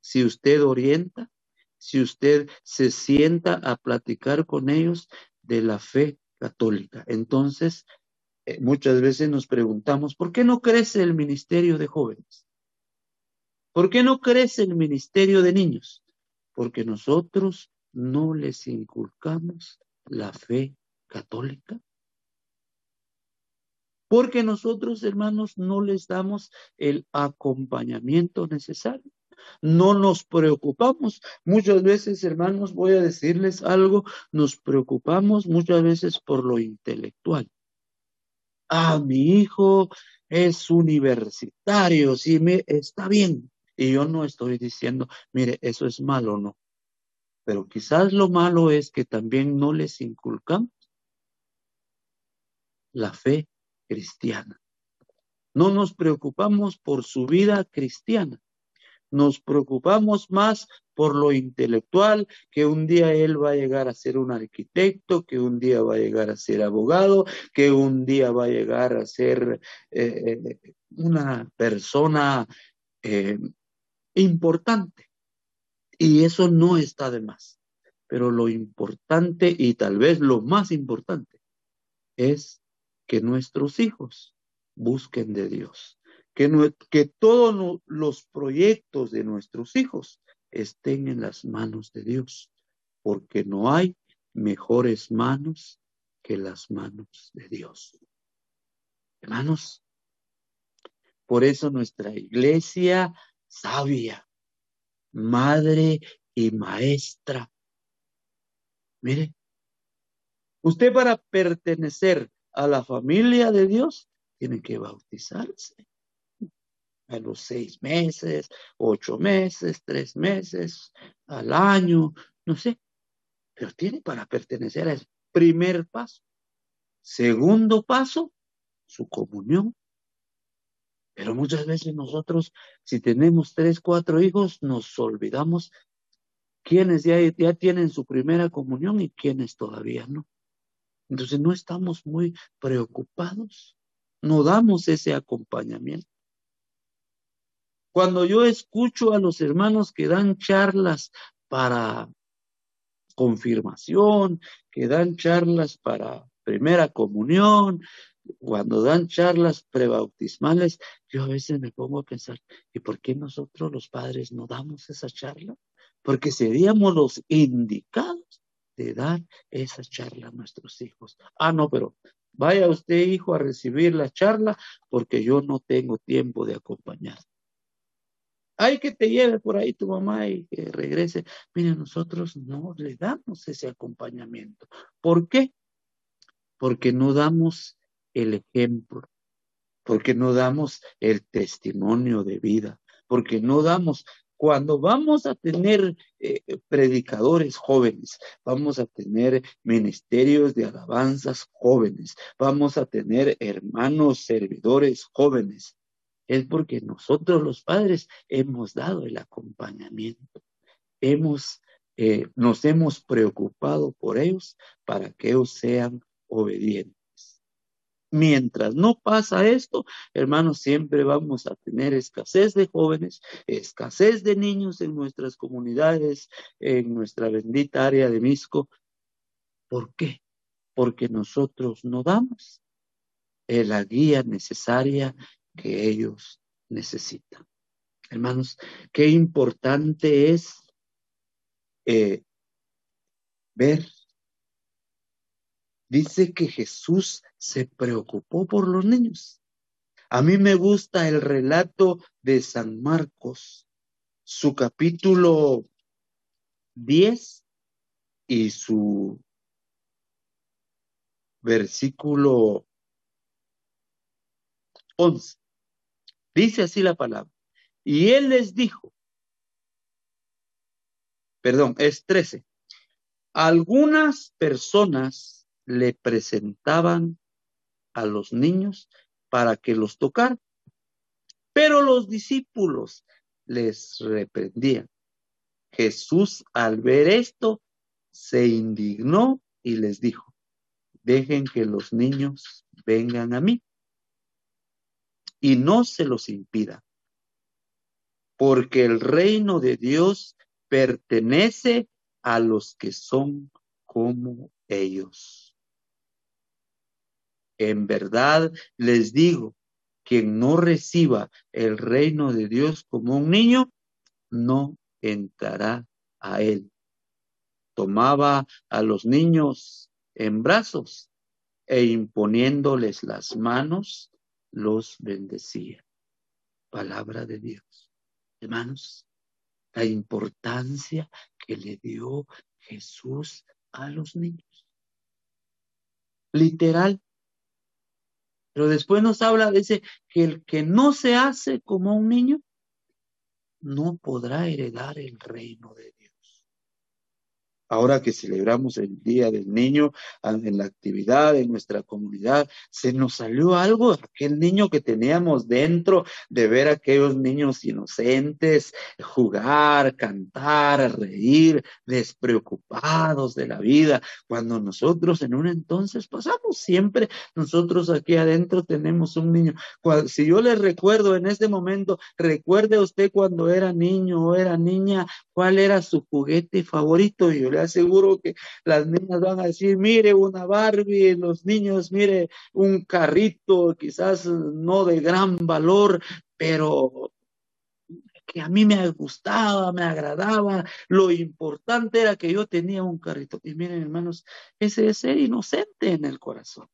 si usted orienta, si usted se sienta a platicar con ellos de la fe católica. Entonces, eh, muchas veces nos preguntamos, ¿por qué no crece el ministerio de jóvenes? ¿Por qué no crece el ministerio de niños? Porque nosotros no les inculcamos la fe católica. Porque nosotros, hermanos, no les damos el acompañamiento necesario no nos preocupamos. Muchas veces, hermanos, voy a decirles algo, nos preocupamos muchas veces por lo intelectual. Ah, mi hijo es universitario, sí, me, está bien. Y yo no estoy diciendo, mire, eso es malo, no. Pero quizás lo malo es que también no les inculcamos la fe cristiana. No nos preocupamos por su vida cristiana nos preocupamos más por lo intelectual, que un día él va a llegar a ser un arquitecto, que un día va a llegar a ser abogado, que un día va a llegar a ser eh, eh, una persona eh, importante. Y eso no está de más. Pero lo importante y tal vez lo más importante es que nuestros hijos busquen de Dios que, todos los proyectos de nuestros hijos estén en las manos de Dios, porque no hay mejores manos que las manos de Dios. Hermanos, por eso nuestra iglesia sabia, madre y maestra. Mire, usted para pertenecer a la familia de Dios tiene que bautizarse a los seis meses, ocho meses, tres meses, al año, no sé, pero tiene para pertenecer al primer paso. Segundo paso, su comunión. Pero muchas veces nosotros, si tenemos tres, cuatro hijos, nos olvidamos quiénes ya, ya tienen su primera comunión y quiénes todavía no. Entonces no estamos muy preocupados, no damos ese acompañamiento. Cuando yo escucho a los hermanos que dan charlas para confirmación, que dan charlas para primera comunión, cuando dan charlas prebautismales, yo a veces me pongo a pensar, ¿y por qué nosotros los padres no damos esa charla? Porque seríamos los indicados de dar esa charla a nuestros hijos. Ah, no, pero vaya usted, hijo, a recibir la charla porque yo no tengo tiempo de acompañar. Hay que te lleve por ahí tu mamá y que regrese. Mire, nosotros no le damos ese acompañamiento. ¿Por qué? Porque no damos el ejemplo, porque no damos el testimonio de vida, porque no damos cuando vamos a tener eh, predicadores jóvenes, vamos a tener ministerios de alabanzas jóvenes, vamos a tener hermanos servidores jóvenes, es porque nosotros los padres hemos dado el acompañamiento, hemos, eh, nos hemos preocupado por ellos para que ellos sean obedientes. Mientras no pasa esto, hermanos, siempre vamos a tener escasez de jóvenes, escasez de niños en nuestras comunidades, en nuestra bendita área de Misco. ¿Por qué? Porque nosotros no damos la guía necesaria que ellos necesitan. Hermanos, qué importante es eh, ver dice que Jesús se preocupó por los niños. A mí me gusta el relato de San Marcos, su capítulo 10 y su versículo 11. Dice así la palabra. Y él les dijo, perdón, es 13. Algunas personas le presentaban a los niños para que los tocaran, pero los discípulos les reprendían. Jesús al ver esto se indignó y les dijo, dejen que los niños vengan a mí y no se los impida, porque el reino de Dios pertenece a los que son como ellos. En verdad les digo, quien no reciba el reino de Dios como un niño, no entrará a él. Tomaba a los niños en brazos e imponiéndoles las manos, los bendecía. Palabra de Dios. Hermanos, la importancia que le dio Jesús a los niños. Literal. Pero después nos habla, dice, que el que no se hace como un niño, no podrá heredar el reino de Dios ahora que celebramos el Día del Niño, en la actividad de nuestra comunidad, se nos salió algo, aquel niño que teníamos dentro, de ver a aquellos niños inocentes, jugar, cantar, reír, despreocupados de la vida, cuando nosotros en un entonces pasamos siempre, nosotros aquí adentro tenemos un niño. Si yo les recuerdo en este momento, recuerde usted cuando era niño o era niña, cuál era su juguete favorito. Yo le aseguro que las niñas van a decir, mire una Barbie, los niños, mire un carrito, quizás no de gran valor, pero que a mí me gustaba, me agradaba, lo importante era que yo tenía un carrito. Y miren, hermanos, ese es ser inocente en el corazón.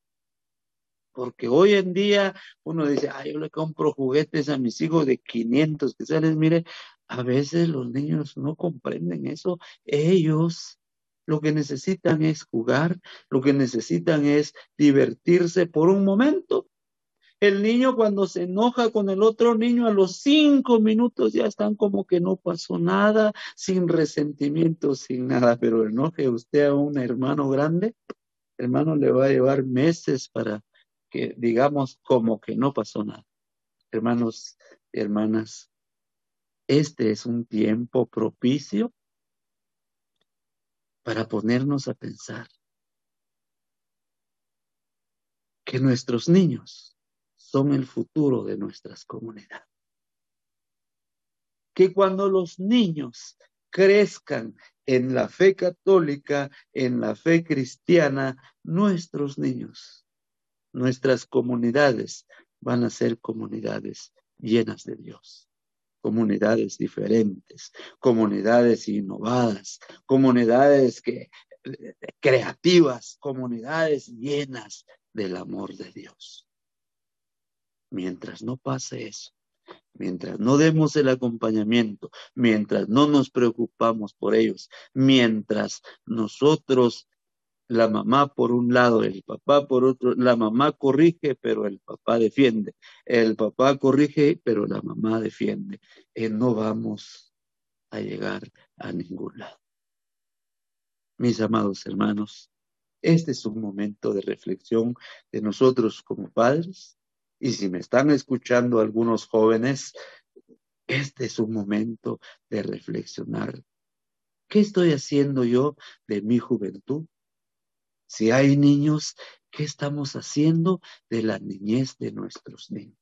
Porque hoy en día uno dice, ah, yo le compro juguetes a mis hijos de 500 que salen, mire, a veces los niños no comprenden eso. Ellos lo que necesitan es jugar, lo que necesitan es divertirse por un momento. El niño cuando se enoja con el otro niño a los cinco minutos ya están como que no pasó nada, sin resentimiento, sin nada, pero enoje usted a un hermano grande, hermano le va a llevar meses para que digamos como que no pasó nada. Hermanos y hermanas, este es un tiempo propicio para ponernos a pensar que nuestros niños son el futuro de nuestras comunidades. Que cuando los niños crezcan en la fe católica, en la fe cristiana, nuestros niños, nuestras comunidades van a ser comunidades llenas de Dios comunidades diferentes, comunidades innovadas, comunidades que, creativas, comunidades llenas del amor de Dios. Mientras no pase eso, mientras no demos el acompañamiento, mientras no nos preocupamos por ellos, mientras nosotros la mamá por un lado, el papá por otro, la mamá corrige, pero el papá defiende, el papá corrige, pero la mamá defiende. Y no vamos a llegar a ningún lado. Mis amados hermanos, este es un momento de reflexión de nosotros como padres. Y si me están escuchando algunos jóvenes, este es un momento de reflexionar. ¿Qué estoy haciendo yo de mi juventud? Si hay niños, ¿qué estamos haciendo de la niñez de nuestros niños?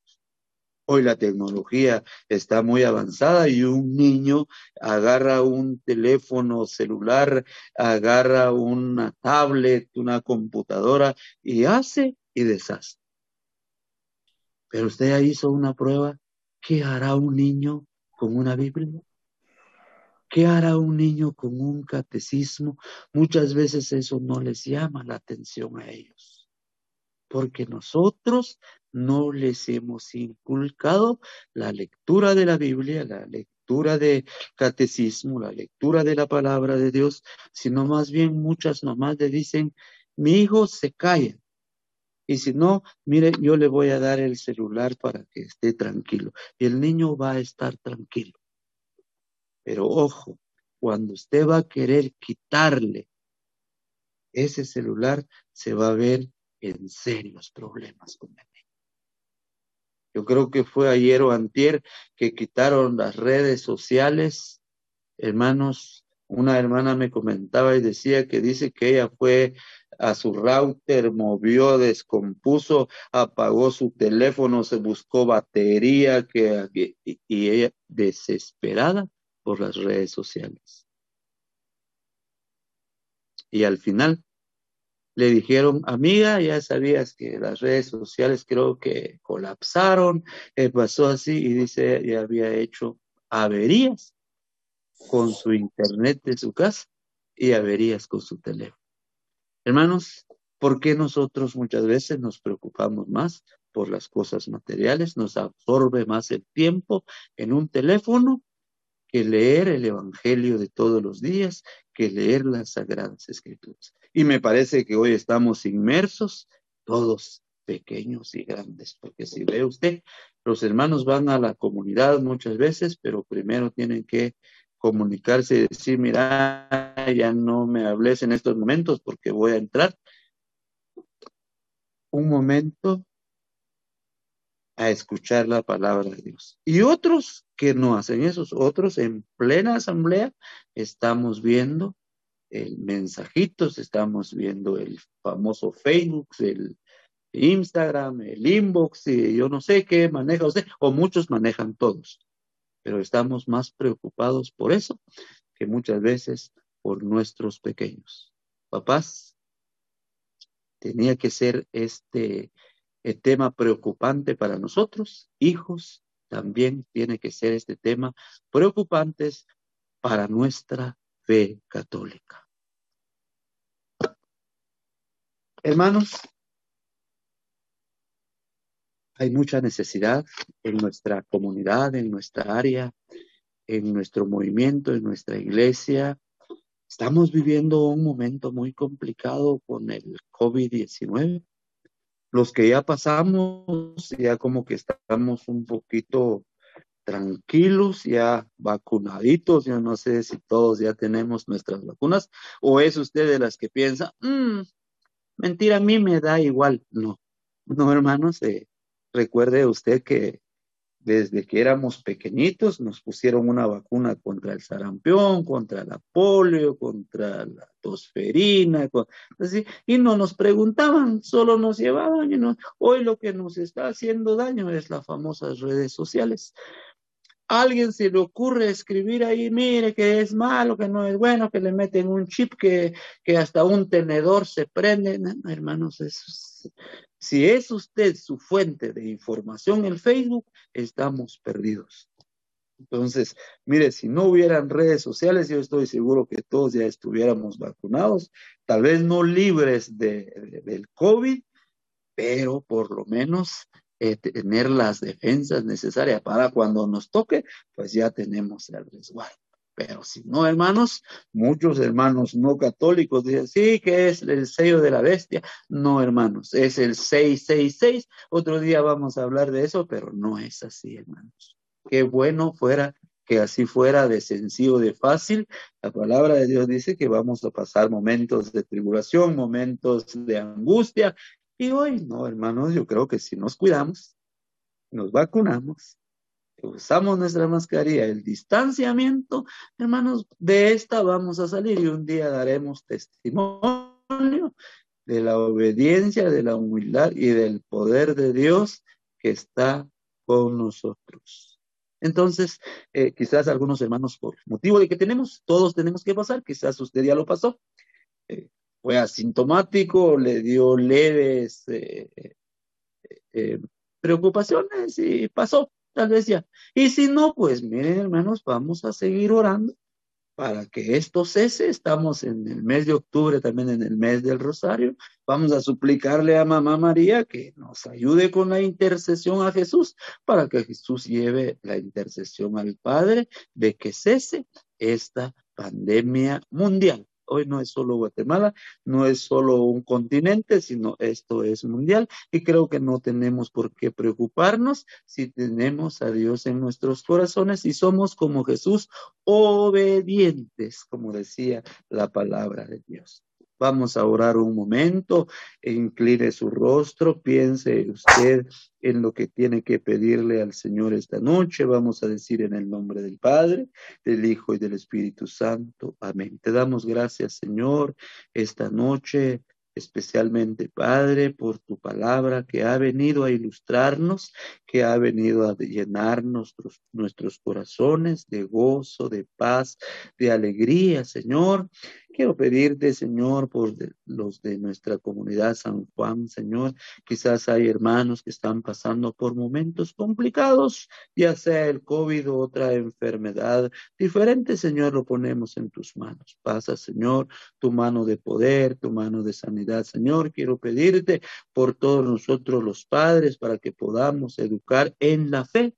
Hoy la tecnología está muy avanzada y un niño agarra un teléfono celular, agarra una tablet, una computadora y hace y deshace. Pero usted ya hizo una prueba. ¿Qué hará un niño con una Biblia? ¿Qué hará un niño con un catecismo? Muchas veces eso no les llama la atención a ellos, porque nosotros no les hemos inculcado la lectura de la Biblia, la lectura del catecismo, la lectura de la palabra de Dios, sino más bien muchas mamás le dicen, mi hijo se calla. Y si no, mire, yo le voy a dar el celular para que esté tranquilo. Y el niño va a estar tranquilo. Pero ojo, cuando usted va a querer quitarle ese celular, se va a ver en serios problemas con él. Yo creo que fue ayer o antier que quitaron las redes sociales. Hermanos, una hermana me comentaba y decía que dice que ella fue a su router, movió, descompuso, apagó su teléfono, se buscó batería, que, y, y ella desesperada por las redes sociales. Y al final le dijeron, amiga, ya sabías que las redes sociales creo que colapsaron, pasó así y dice, ya había hecho averías con su internet de su casa y averías con su teléfono. Hermanos, ¿por qué nosotros muchas veces nos preocupamos más por las cosas materiales? Nos absorbe más el tiempo en un teléfono que leer el Evangelio de todos los días, que leer las Sagradas Escrituras. Y me parece que hoy estamos inmersos, todos pequeños y grandes, porque si ve usted, los hermanos van a la comunidad muchas veces, pero primero tienen que comunicarse y decir, mira, ya no me hables en estos momentos porque voy a entrar. Un momento a escuchar la palabra de Dios. Y otros que no hacen eso, otros en plena asamblea estamos viendo el mensajitos, estamos viendo el famoso Facebook, el Instagram, el inbox, y yo no sé qué maneja usted, o muchos manejan todos, pero estamos más preocupados por eso que muchas veces por nuestros pequeños. Papás, tenía que ser este el tema preocupante para nosotros, hijos, también tiene que ser este tema preocupantes para nuestra fe católica. Hermanos, hay mucha necesidad en nuestra comunidad, en nuestra área, en nuestro movimiento, en nuestra iglesia. Estamos viviendo un momento muy complicado con el COVID-19 los que ya pasamos, ya como que estamos un poquito tranquilos, ya vacunaditos, yo no sé si todos ya tenemos nuestras vacunas, o es usted de las que piensa, mmm, mentira, a mí me da igual. No, no, hermanos, eh, recuerde usted que desde que éramos pequeñitos nos pusieron una vacuna contra el sarampión, contra la polio, contra la tosferina, así, y no nos preguntaban, solo nos llevaban. Y hoy lo que nos está haciendo daño es las famosas redes sociales. alguien se le ocurre escribir ahí, mire que es malo, que no es bueno, que le meten un chip, que, que hasta un tenedor se prende. hermanos, eso es, si es usted su fuente de información en Facebook, estamos perdidos. Entonces, mire, si no hubieran redes sociales, yo estoy seguro que todos ya estuviéramos vacunados, tal vez no libres de, del COVID, pero por lo menos eh, tener las defensas necesarias para cuando nos toque, pues ya tenemos el resguardo. Pero si no, hermanos, muchos hermanos no católicos dicen, sí, que es el sello de la bestia. No, hermanos, es el 666. Otro día vamos a hablar de eso, pero no es así, hermanos. Qué bueno fuera que así fuera de sencillo, de fácil. La palabra de Dios dice que vamos a pasar momentos de tribulación, momentos de angustia. Y hoy no, hermanos, yo creo que si nos cuidamos, nos vacunamos, usamos nuestra mascarilla, el distanciamiento, hermanos, de esta vamos a salir y un día daremos testimonio de la obediencia, de la humildad y del poder de Dios que está con nosotros. Entonces, eh, quizás algunos hermanos, por motivo de que tenemos, todos tenemos que pasar, quizás usted ya lo pasó, eh, fue asintomático, le dio leves eh, preocupaciones y pasó tal vez ya. Y si no, pues miren hermanos, vamos a seguir orando para que esto cese. Estamos en el mes de octubre, también en el mes del Rosario. Vamos a suplicarle a Mamá María que nos ayude con la intercesión a Jesús para que Jesús lleve la intercesión al Padre de que cese esta pandemia mundial. Hoy no es solo Guatemala, no es solo un continente, sino esto es mundial y creo que no tenemos por qué preocuparnos si tenemos a Dios en nuestros corazones y somos como Jesús, obedientes, como decía la palabra de Dios. Vamos a orar un momento, incline su rostro, piense usted en lo que tiene que pedirle al Señor esta noche. Vamos a decir en el nombre del Padre, del Hijo y del Espíritu Santo. Amén. Te damos gracias, Señor, esta noche especialmente Padre, por tu palabra que ha venido a ilustrarnos, que ha venido a llenar nuestros, nuestros corazones de gozo, de paz, de alegría, Señor. Quiero pedirte, Señor, por los de nuestra comunidad San Juan, Señor. Quizás hay hermanos que están pasando por momentos complicados, ya sea el COVID o otra enfermedad diferente, Señor, lo ponemos en tus manos. Pasa, Señor, tu mano de poder, tu mano de sanidad, Señor. Quiero pedirte por todos nosotros los padres para que podamos educar en la fe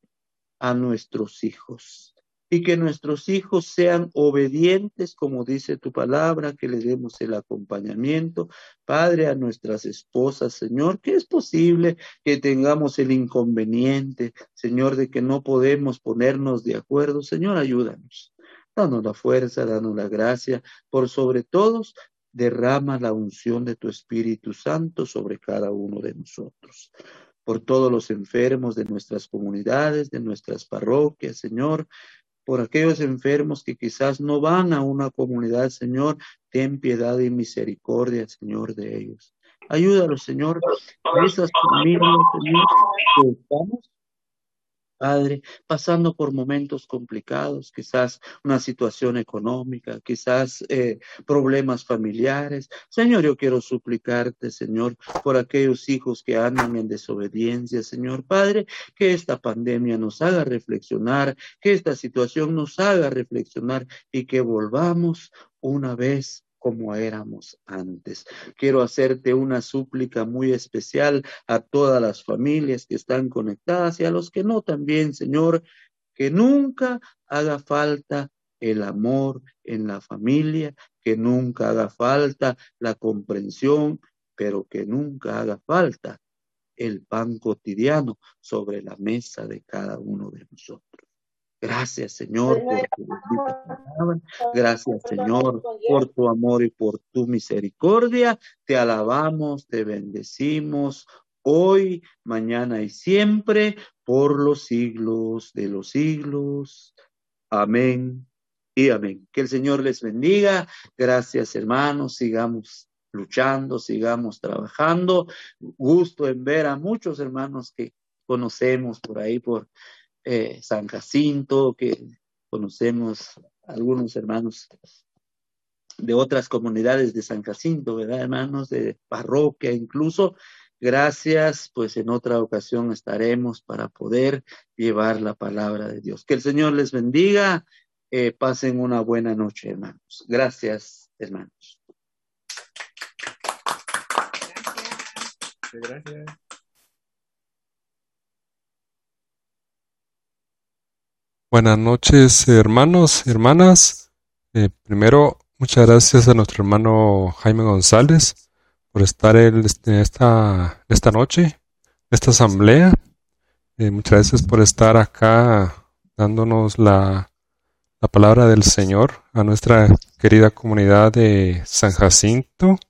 a nuestros hijos y que nuestros hijos sean obedientes, como dice tu palabra, que le demos el acompañamiento, Padre, a nuestras esposas, Señor, que es posible que tengamos el inconveniente, Señor, de que no podemos ponernos de acuerdo. Señor, ayúdanos. Danos la fuerza, danos la gracia, por sobre todos, derrama la unción de tu Espíritu Santo sobre cada uno de nosotros por todos los enfermos de nuestras comunidades, de nuestras parroquias, Señor, por aquellos enfermos que quizás no van a una comunidad, Señor, ten piedad y misericordia, Señor, de ellos. Ayúdalos, Señor, a esas familias, que estamos Padre, pasando por momentos complicados, quizás una situación económica, quizás eh, problemas familiares. Señor, yo quiero suplicarte, Señor, por aquellos hijos que andan en desobediencia, Señor Padre, que esta pandemia nos haga reflexionar, que esta situación nos haga reflexionar y que volvamos una vez como éramos antes. Quiero hacerte una súplica muy especial a todas las familias que están conectadas y a los que no también, Señor, que nunca haga falta el amor en la familia, que nunca haga falta la comprensión, pero que nunca haga falta el pan cotidiano sobre la mesa de cada uno de nosotros. Gracias, Señor, por tu palabra. Gracias, Señor, por tu amor y por tu misericordia. Te alabamos, te bendecimos hoy, mañana y siempre, por los siglos de los siglos. Amén y amén. Que el Señor les bendiga. Gracias, hermanos. Sigamos luchando, sigamos trabajando. Gusto en ver a muchos hermanos que conocemos por ahí, por eh, San Jacinto, que conocemos algunos hermanos de otras comunidades de San Jacinto, ¿verdad, hermanos? De parroquia incluso. Gracias, pues en otra ocasión estaremos para poder llevar la palabra de Dios. Que el Señor les bendiga. Eh, pasen una buena noche, hermanos. Gracias, hermanos. Gracias. Buenas noches, hermanos hermanas. Eh, primero, muchas gracias a nuestro hermano Jaime González por estar en esta, esta noche, esta asamblea. Eh, muchas gracias por estar acá dándonos la, la palabra del Señor a nuestra querida comunidad de San Jacinto.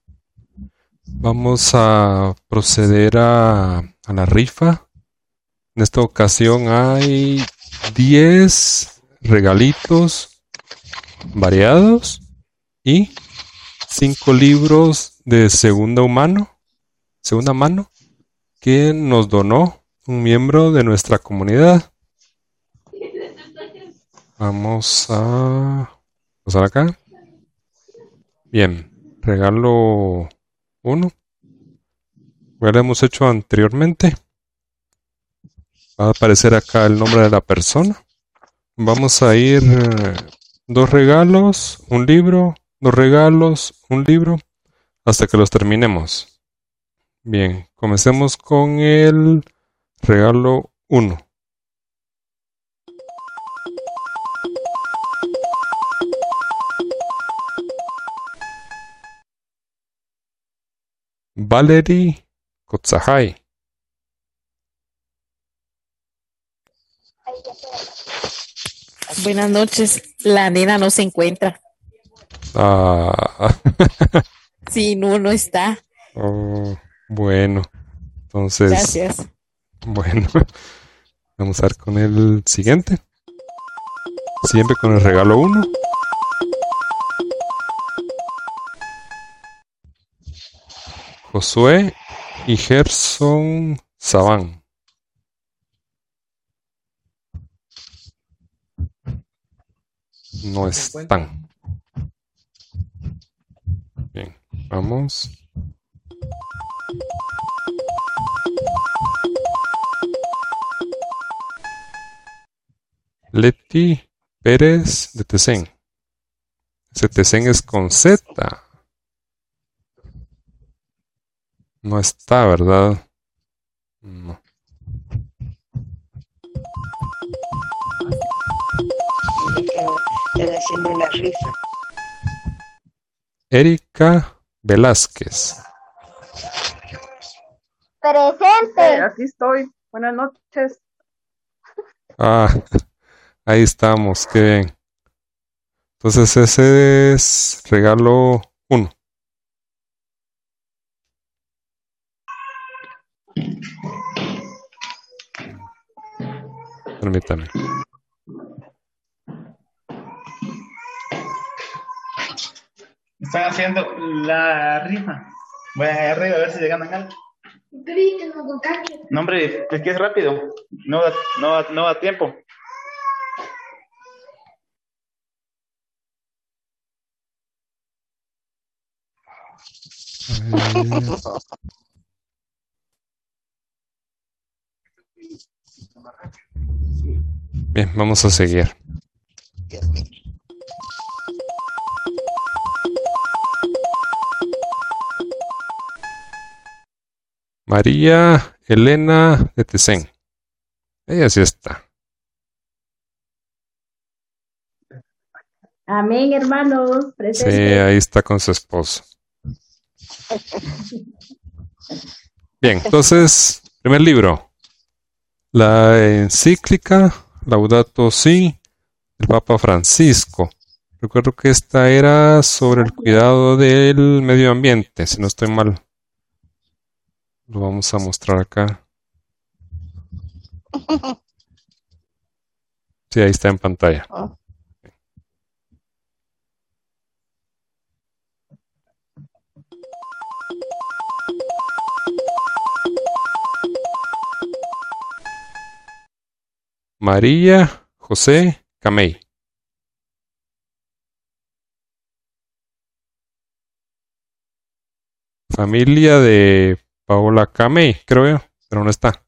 Vamos a proceder a, a la rifa. En esta ocasión hay 10 regalitos variados y 5 libros de segunda humano, segunda mano que nos donó un miembro de nuestra comunidad. Vamos a pasar acá. Bien, regalo 1. Ya hemos hecho anteriormente. Va a aparecer acá el nombre de la persona. Vamos a ir eh, dos regalos, un libro, dos regalos, un libro, hasta que los terminemos. Bien, comencemos con el regalo 1. Valery Kotsahai. Buenas noches. La nena no se encuentra. Ah, Sí, no, no está. oh, bueno, entonces, Gracias. bueno, vamos a ver con el siguiente. Siempre con el regalo 1. Josué y Gerson Sabán. No están. Bien, vamos. Leti Pérez de Tecén. Ese Tecén es con Z. No está, ¿verdad? No. Haciendo rifa. Erika Velázquez. Presente. aquí estoy. Buenas noches. Ah, ahí estamos, qué bien. Entonces ese es regalo 1. Permítame. Están haciendo la rifa. Vayan ahí arriba a ver si le ganan algo. No, hombre, es que es rápido. No da, no da- no da tiempo. Bien, vamos a seguir. María Elena de Tecén. Ella sí está. Amén, hermanos. Sí, Presente. ahí está con su esposo. Bien, entonces, primer libro. La encíclica Laudato Si del Papa Francisco. Recuerdo que esta era sobre el cuidado del medio ambiente, si no estoy mal. Lo vamos a mostrar acá. Sí, ahí está en pantalla. María José Camey. Familia de Paola Camey, creo yo, pero no está.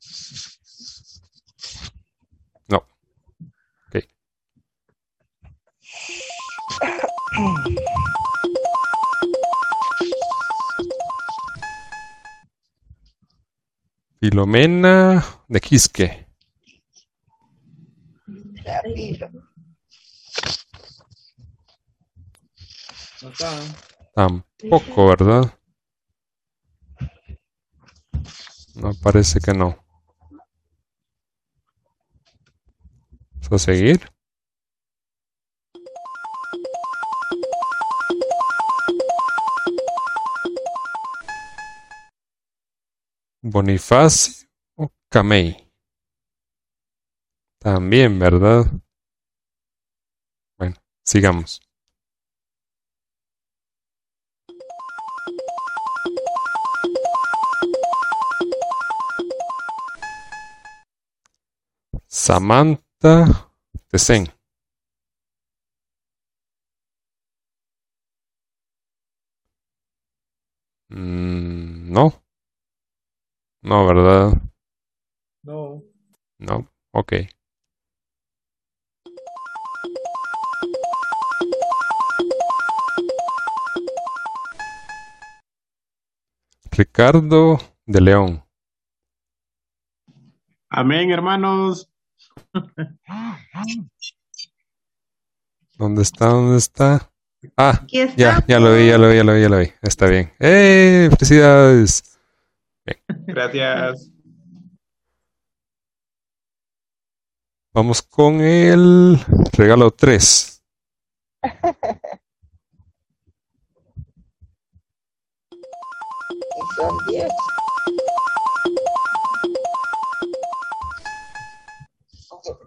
No. Ok. Filomena de Quisque. Tampoco, ¿verdad? No, parece que no. Vamos a seguir. Bonifacio Camey. También, ¿verdad? Bueno, sigamos. Samantha Tessen. Mm, no. No, ¿verdad? No. No, ok. Ricardo de León. Amén, hermanos. ¿Dónde está? ¿Dónde está? Ah, Aquí está. ya, ya lo vi, ya lo vi, ya lo vi, ya lo vi. Está bien. ¡Eh! ¡Felicidades! Gracias. Vamos con el regalo 3. Son diez.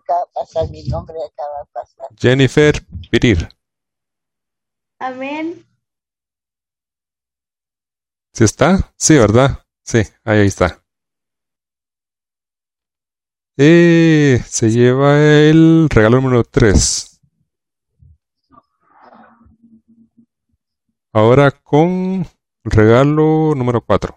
Acaba de pasar mi nombre, acaba de pasar. Jennifer Pirir. Amén. ¿Sí está? Sí, ¿verdad? Sí, ahí está. Eh, se lleva el regalo número 3. Ahora con el regalo número 4.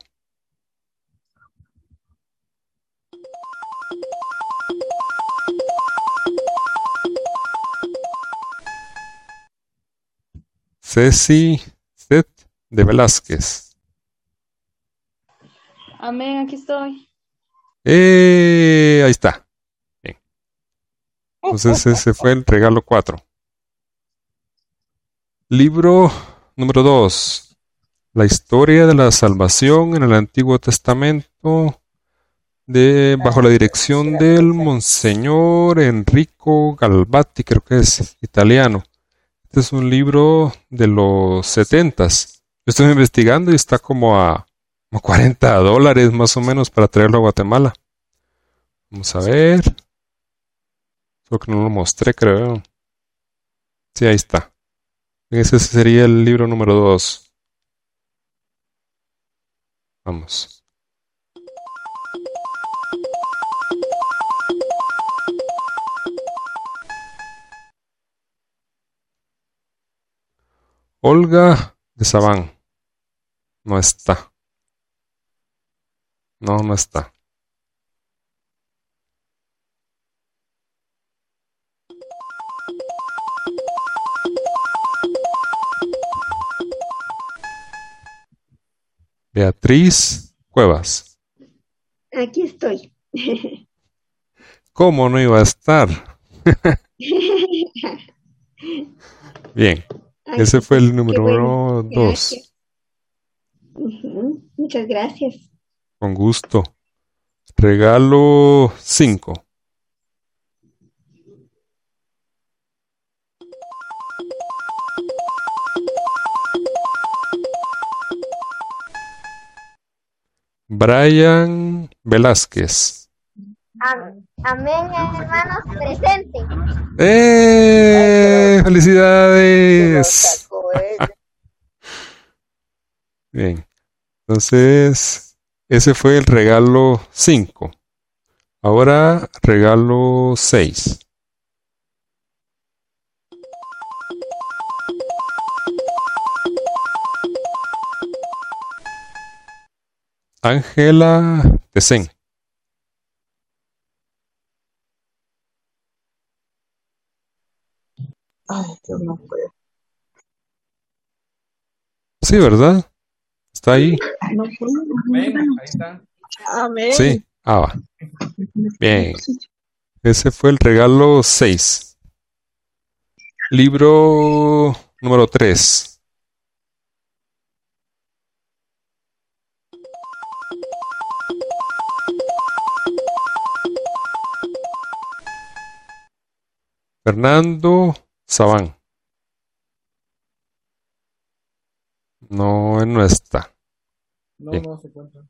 Ceci Set de Velázquez. Amén, aquí estoy. Eh, ahí está. Bien. Entonces ese fue el regalo 4. Libro número 2. La historia de la salvación en el Antiguo Testamento de bajo la dirección del Monseñor Enrico Galvati, creo que es italiano. Este es un libro de los setentas. Yo estoy investigando y está como a como 40 dólares más o menos para traerlo a Guatemala. Vamos a ver. Creo que no lo mostré, creo. Sí, ahí está. Ese sería el libro número 2. Vamos. Olga de Sabán. No está. No, no está. Beatriz Cuevas. Aquí estoy. ¿Cómo no iba a estar? Bien, ese fue el número bueno, 2. gracias. Ujú, Muchas gracias. Con gusto. Regalo 5. Brian Velázquez. Am- Amén, hermanos, presente. ¡Eh! ¡Felicidades! Bien. Entonces, ese fue el regalo 5. Ahora, regalo 6. Ángela Tesen. Ay, Dios no puede. Sí, ¿verdad? Está ahí. No puedo. Amén, ahí está. Amén. Sí. Ah, va. Bien. Ese fue el regalo 6. Libro número 3. Fernando Sabán. No, él no está. No, Bien. no se encuentra.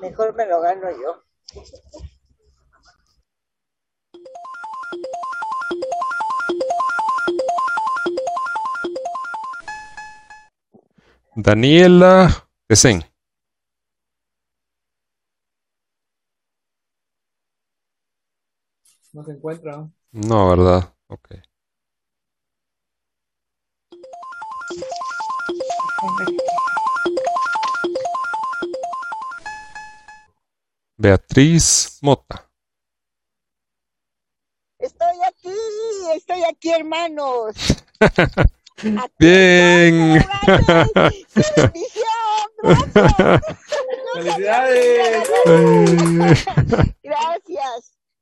Mejor me lo gano yo. Daniela Tesen. No se encuentra. No, ¿verdad? Ok. Beatriz Mota. Estoy aquí, estoy aquí, hermanos. Bien. ¡Felicidades!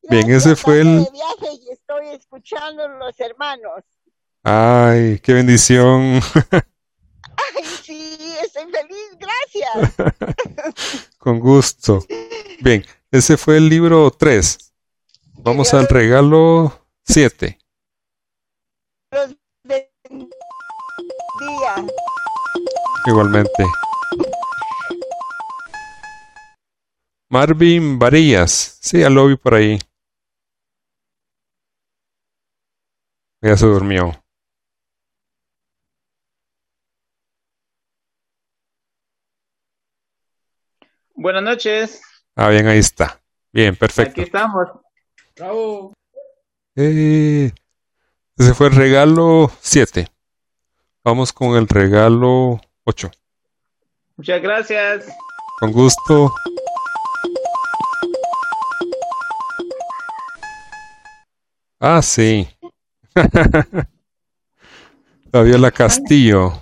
Bien, ese fue el... de viaje y estoy escuchando los hermanos. Ay, qué bendición. Ay, sí, estoy feliz, gracias. Con gusto. Bien, ese fue el libro 3. Vamos al regalo 7. Los bendiga. Igualmente. Marvin Varillas. Sí, ya lo vi por ahí. Ya se durmió. Buenas noches. Ah, bien, ahí está. Bien, perfecto. Aquí estamos. Bravo. Eh, ese fue el regalo 7. Vamos con el regalo 8. Muchas gracias. Con gusto. Ah, sí. Fabiola Castillo.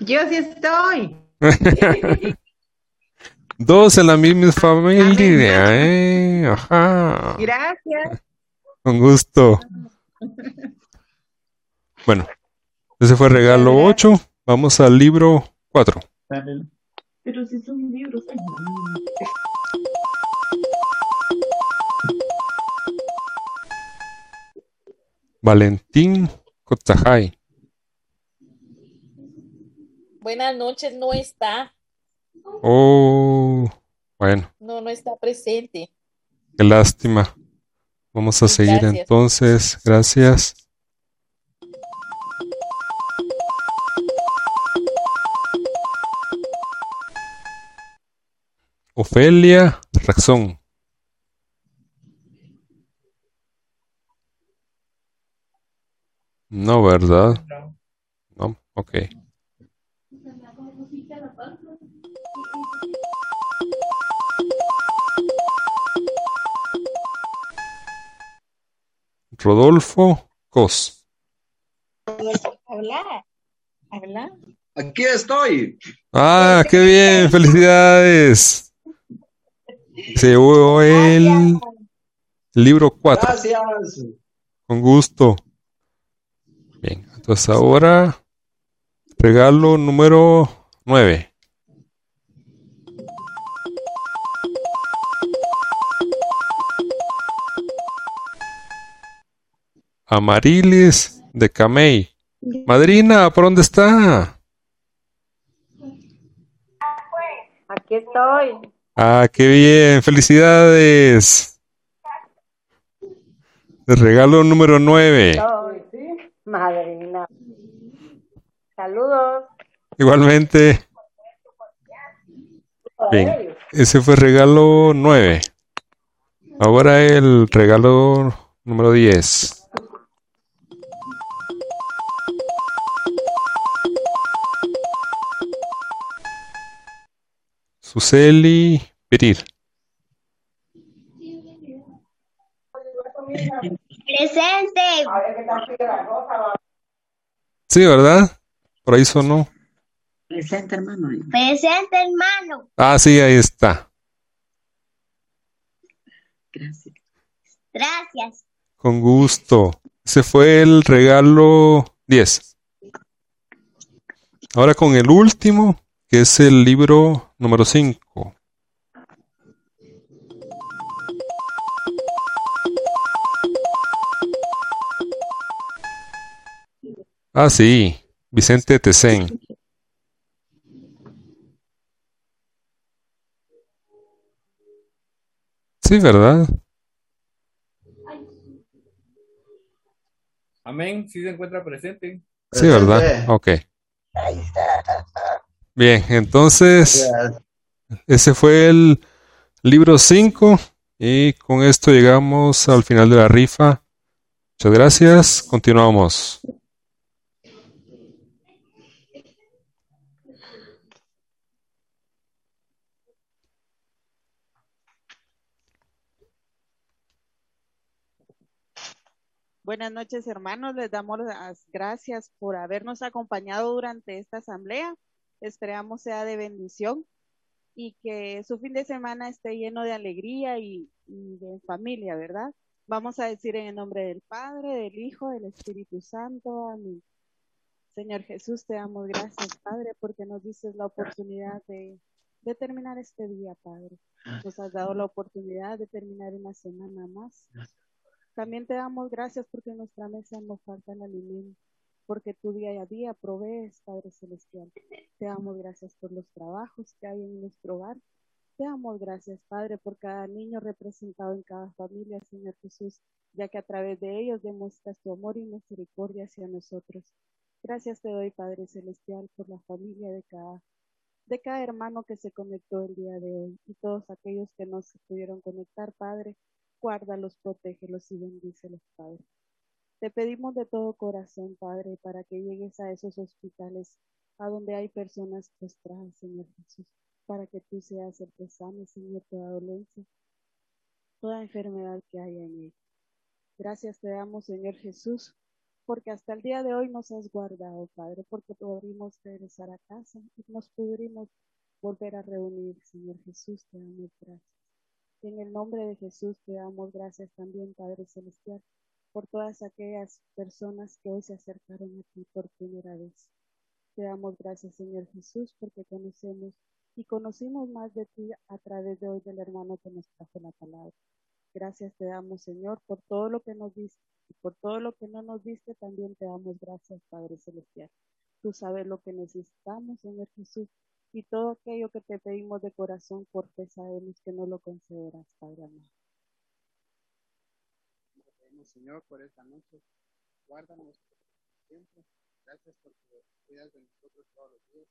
Yo sí estoy. Dos en la misma familia, ¿eh? Ajá. Gracias. Con gusto. Bueno, ese fue regalo 8. Vamos al libro 4. Pero si son libros. Valentín Cotajay. Buenas noches, no está. Oh, bueno, No, no está presente. qué lástima. Vamos a seguir Gracias. entonces. Gracias. Ofelia Raxón. No, ¿verdad? No, ok. Rodolfo Cos. Habla, habla. Aquí estoy. Ah, qué bien, felicidades. Se llevó el libro 4. Gracias. Con gusto. Entonces ahora regalo número 9. Amarilis de Camey. Madrina, ¿por dónde está? Aquí estoy. Ah, qué bien, felicidades. El regalo número 9. Estoy, sí. Madrina. Saludos. Igualmente. Bien, ese fue regalo 9. Ahora el regalo número 10. Suseli Perir. Presente. Sí, ¿verdad? Por ahí sonó. Presente, hermano. Presente, hermano. Ah, sí, ahí está. Gracias. Gracias. Con gusto. Ese fue el regalo 10. Ahora con el último, que es el libro número 5. Ah, sí, Vicente Tecén. Sí, ¿verdad? Amén. Sí se encuentra presente. Sí, ¿verdad? Ok. Bien, entonces, ese fue el libro 5 y con esto llegamos al final de la rifa. Muchas gracias. Continuamos. Buenas noches, hermanos. Les damos las gracias por habernos acompañado durante esta asamblea. Esperamos sea de bendición y que su fin de semana esté lleno de alegría y, de familia, ¿verdad? Vamos a decir en el nombre del Padre, del Hijo, del Espíritu Santo. Amén. Señor Jesús, te damos gracias, Padre, porque nos dices la oportunidad de, de terminar este día, Padre. Nos has dado la oportunidad de terminar una semana más. También te damos gracias porque en nuestra mesa no falta el alimento, porque tu día a día provees, Padre Celestial. Te damos gracias por los trabajos que hay en nuestro hogar. Te damos gracias, Padre, por cada niño representado en cada familia, Señor Jesús, ya que a través de ellos demuestras tu amor y misericordia hacia nosotros. Gracias te doy, Padre Celestial, por la familia de cada, de cada hermano que se conectó el día de hoy y todos aquellos que no se pudieron conectar, Padre. Guárdalos, protégelos y bendícelos, Padre. Te pedimos de todo corazón, Padre, para que llegues a esos hospitales a donde hay personas postradas, Señor Jesús, para que tú seas el que sane, Señor, toda dolencia, toda enfermedad que haya en él. Gracias te damos, Señor Jesús, porque hasta el día de hoy nos has guardado, Padre, porque podríamos regresar a casa y nos pudimos volver a reunir, Señor Jesús, te damos gracias. En el nombre de Jesús te damos gracias también, Padre Celestial, por todas aquellas personas que hoy se acercaron a ti por primera vez. Te damos gracias, Señor Jesús, porque conocemos y conocimos más de ti a través de hoy del hermano que nos trajo la palabra. Gracias te damos, Señor, por todo lo que nos diste y por todo lo que no nos diste, también te damos gracias, Padre Celestial. Tú sabes lo que necesitamos, Señor Jesús, y todo aquello que te pedimos de corazón, por fe sabemos que no lo concederás, Padre amado. Señor, por esta noche. Guárdanos siempre. Gracias porque cuidas de nosotros todos los días.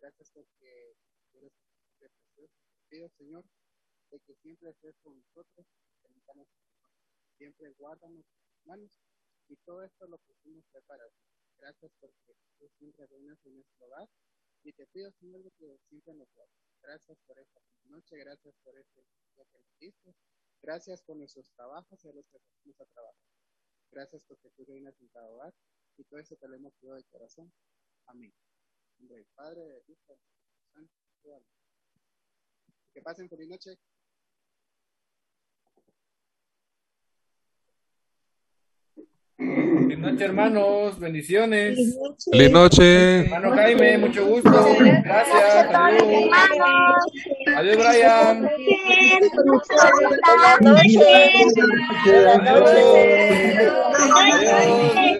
Gracias porque eres precioso. Pido, Señor, de que siempre estés con nosotros. Siempre guárdanos manos. Y todo esto lo pusimos para ti. Gracias porque tú siempre reinas en nuestro hogar. Y te pido, Señor, de que siempre nos guardes. Gracias por esta noche, gracias por este día que nos diste. Gracias por nuestros trabajos y a los que hacemos a trabajar. Gracias porque tú reinas en cada hogar. Y todo eso te lo hemos pedido de corazón. Amén. En del Padre, del Hijo, del Santo. Amén. Que pasen feliz noche. Feliz noche, hermanos. Bendiciones. Feliz noche. Hermano Jaime, mucho gusto. Gracias. Adiós. Adiós, Brian. Buenas noches. Adiós. Adiós.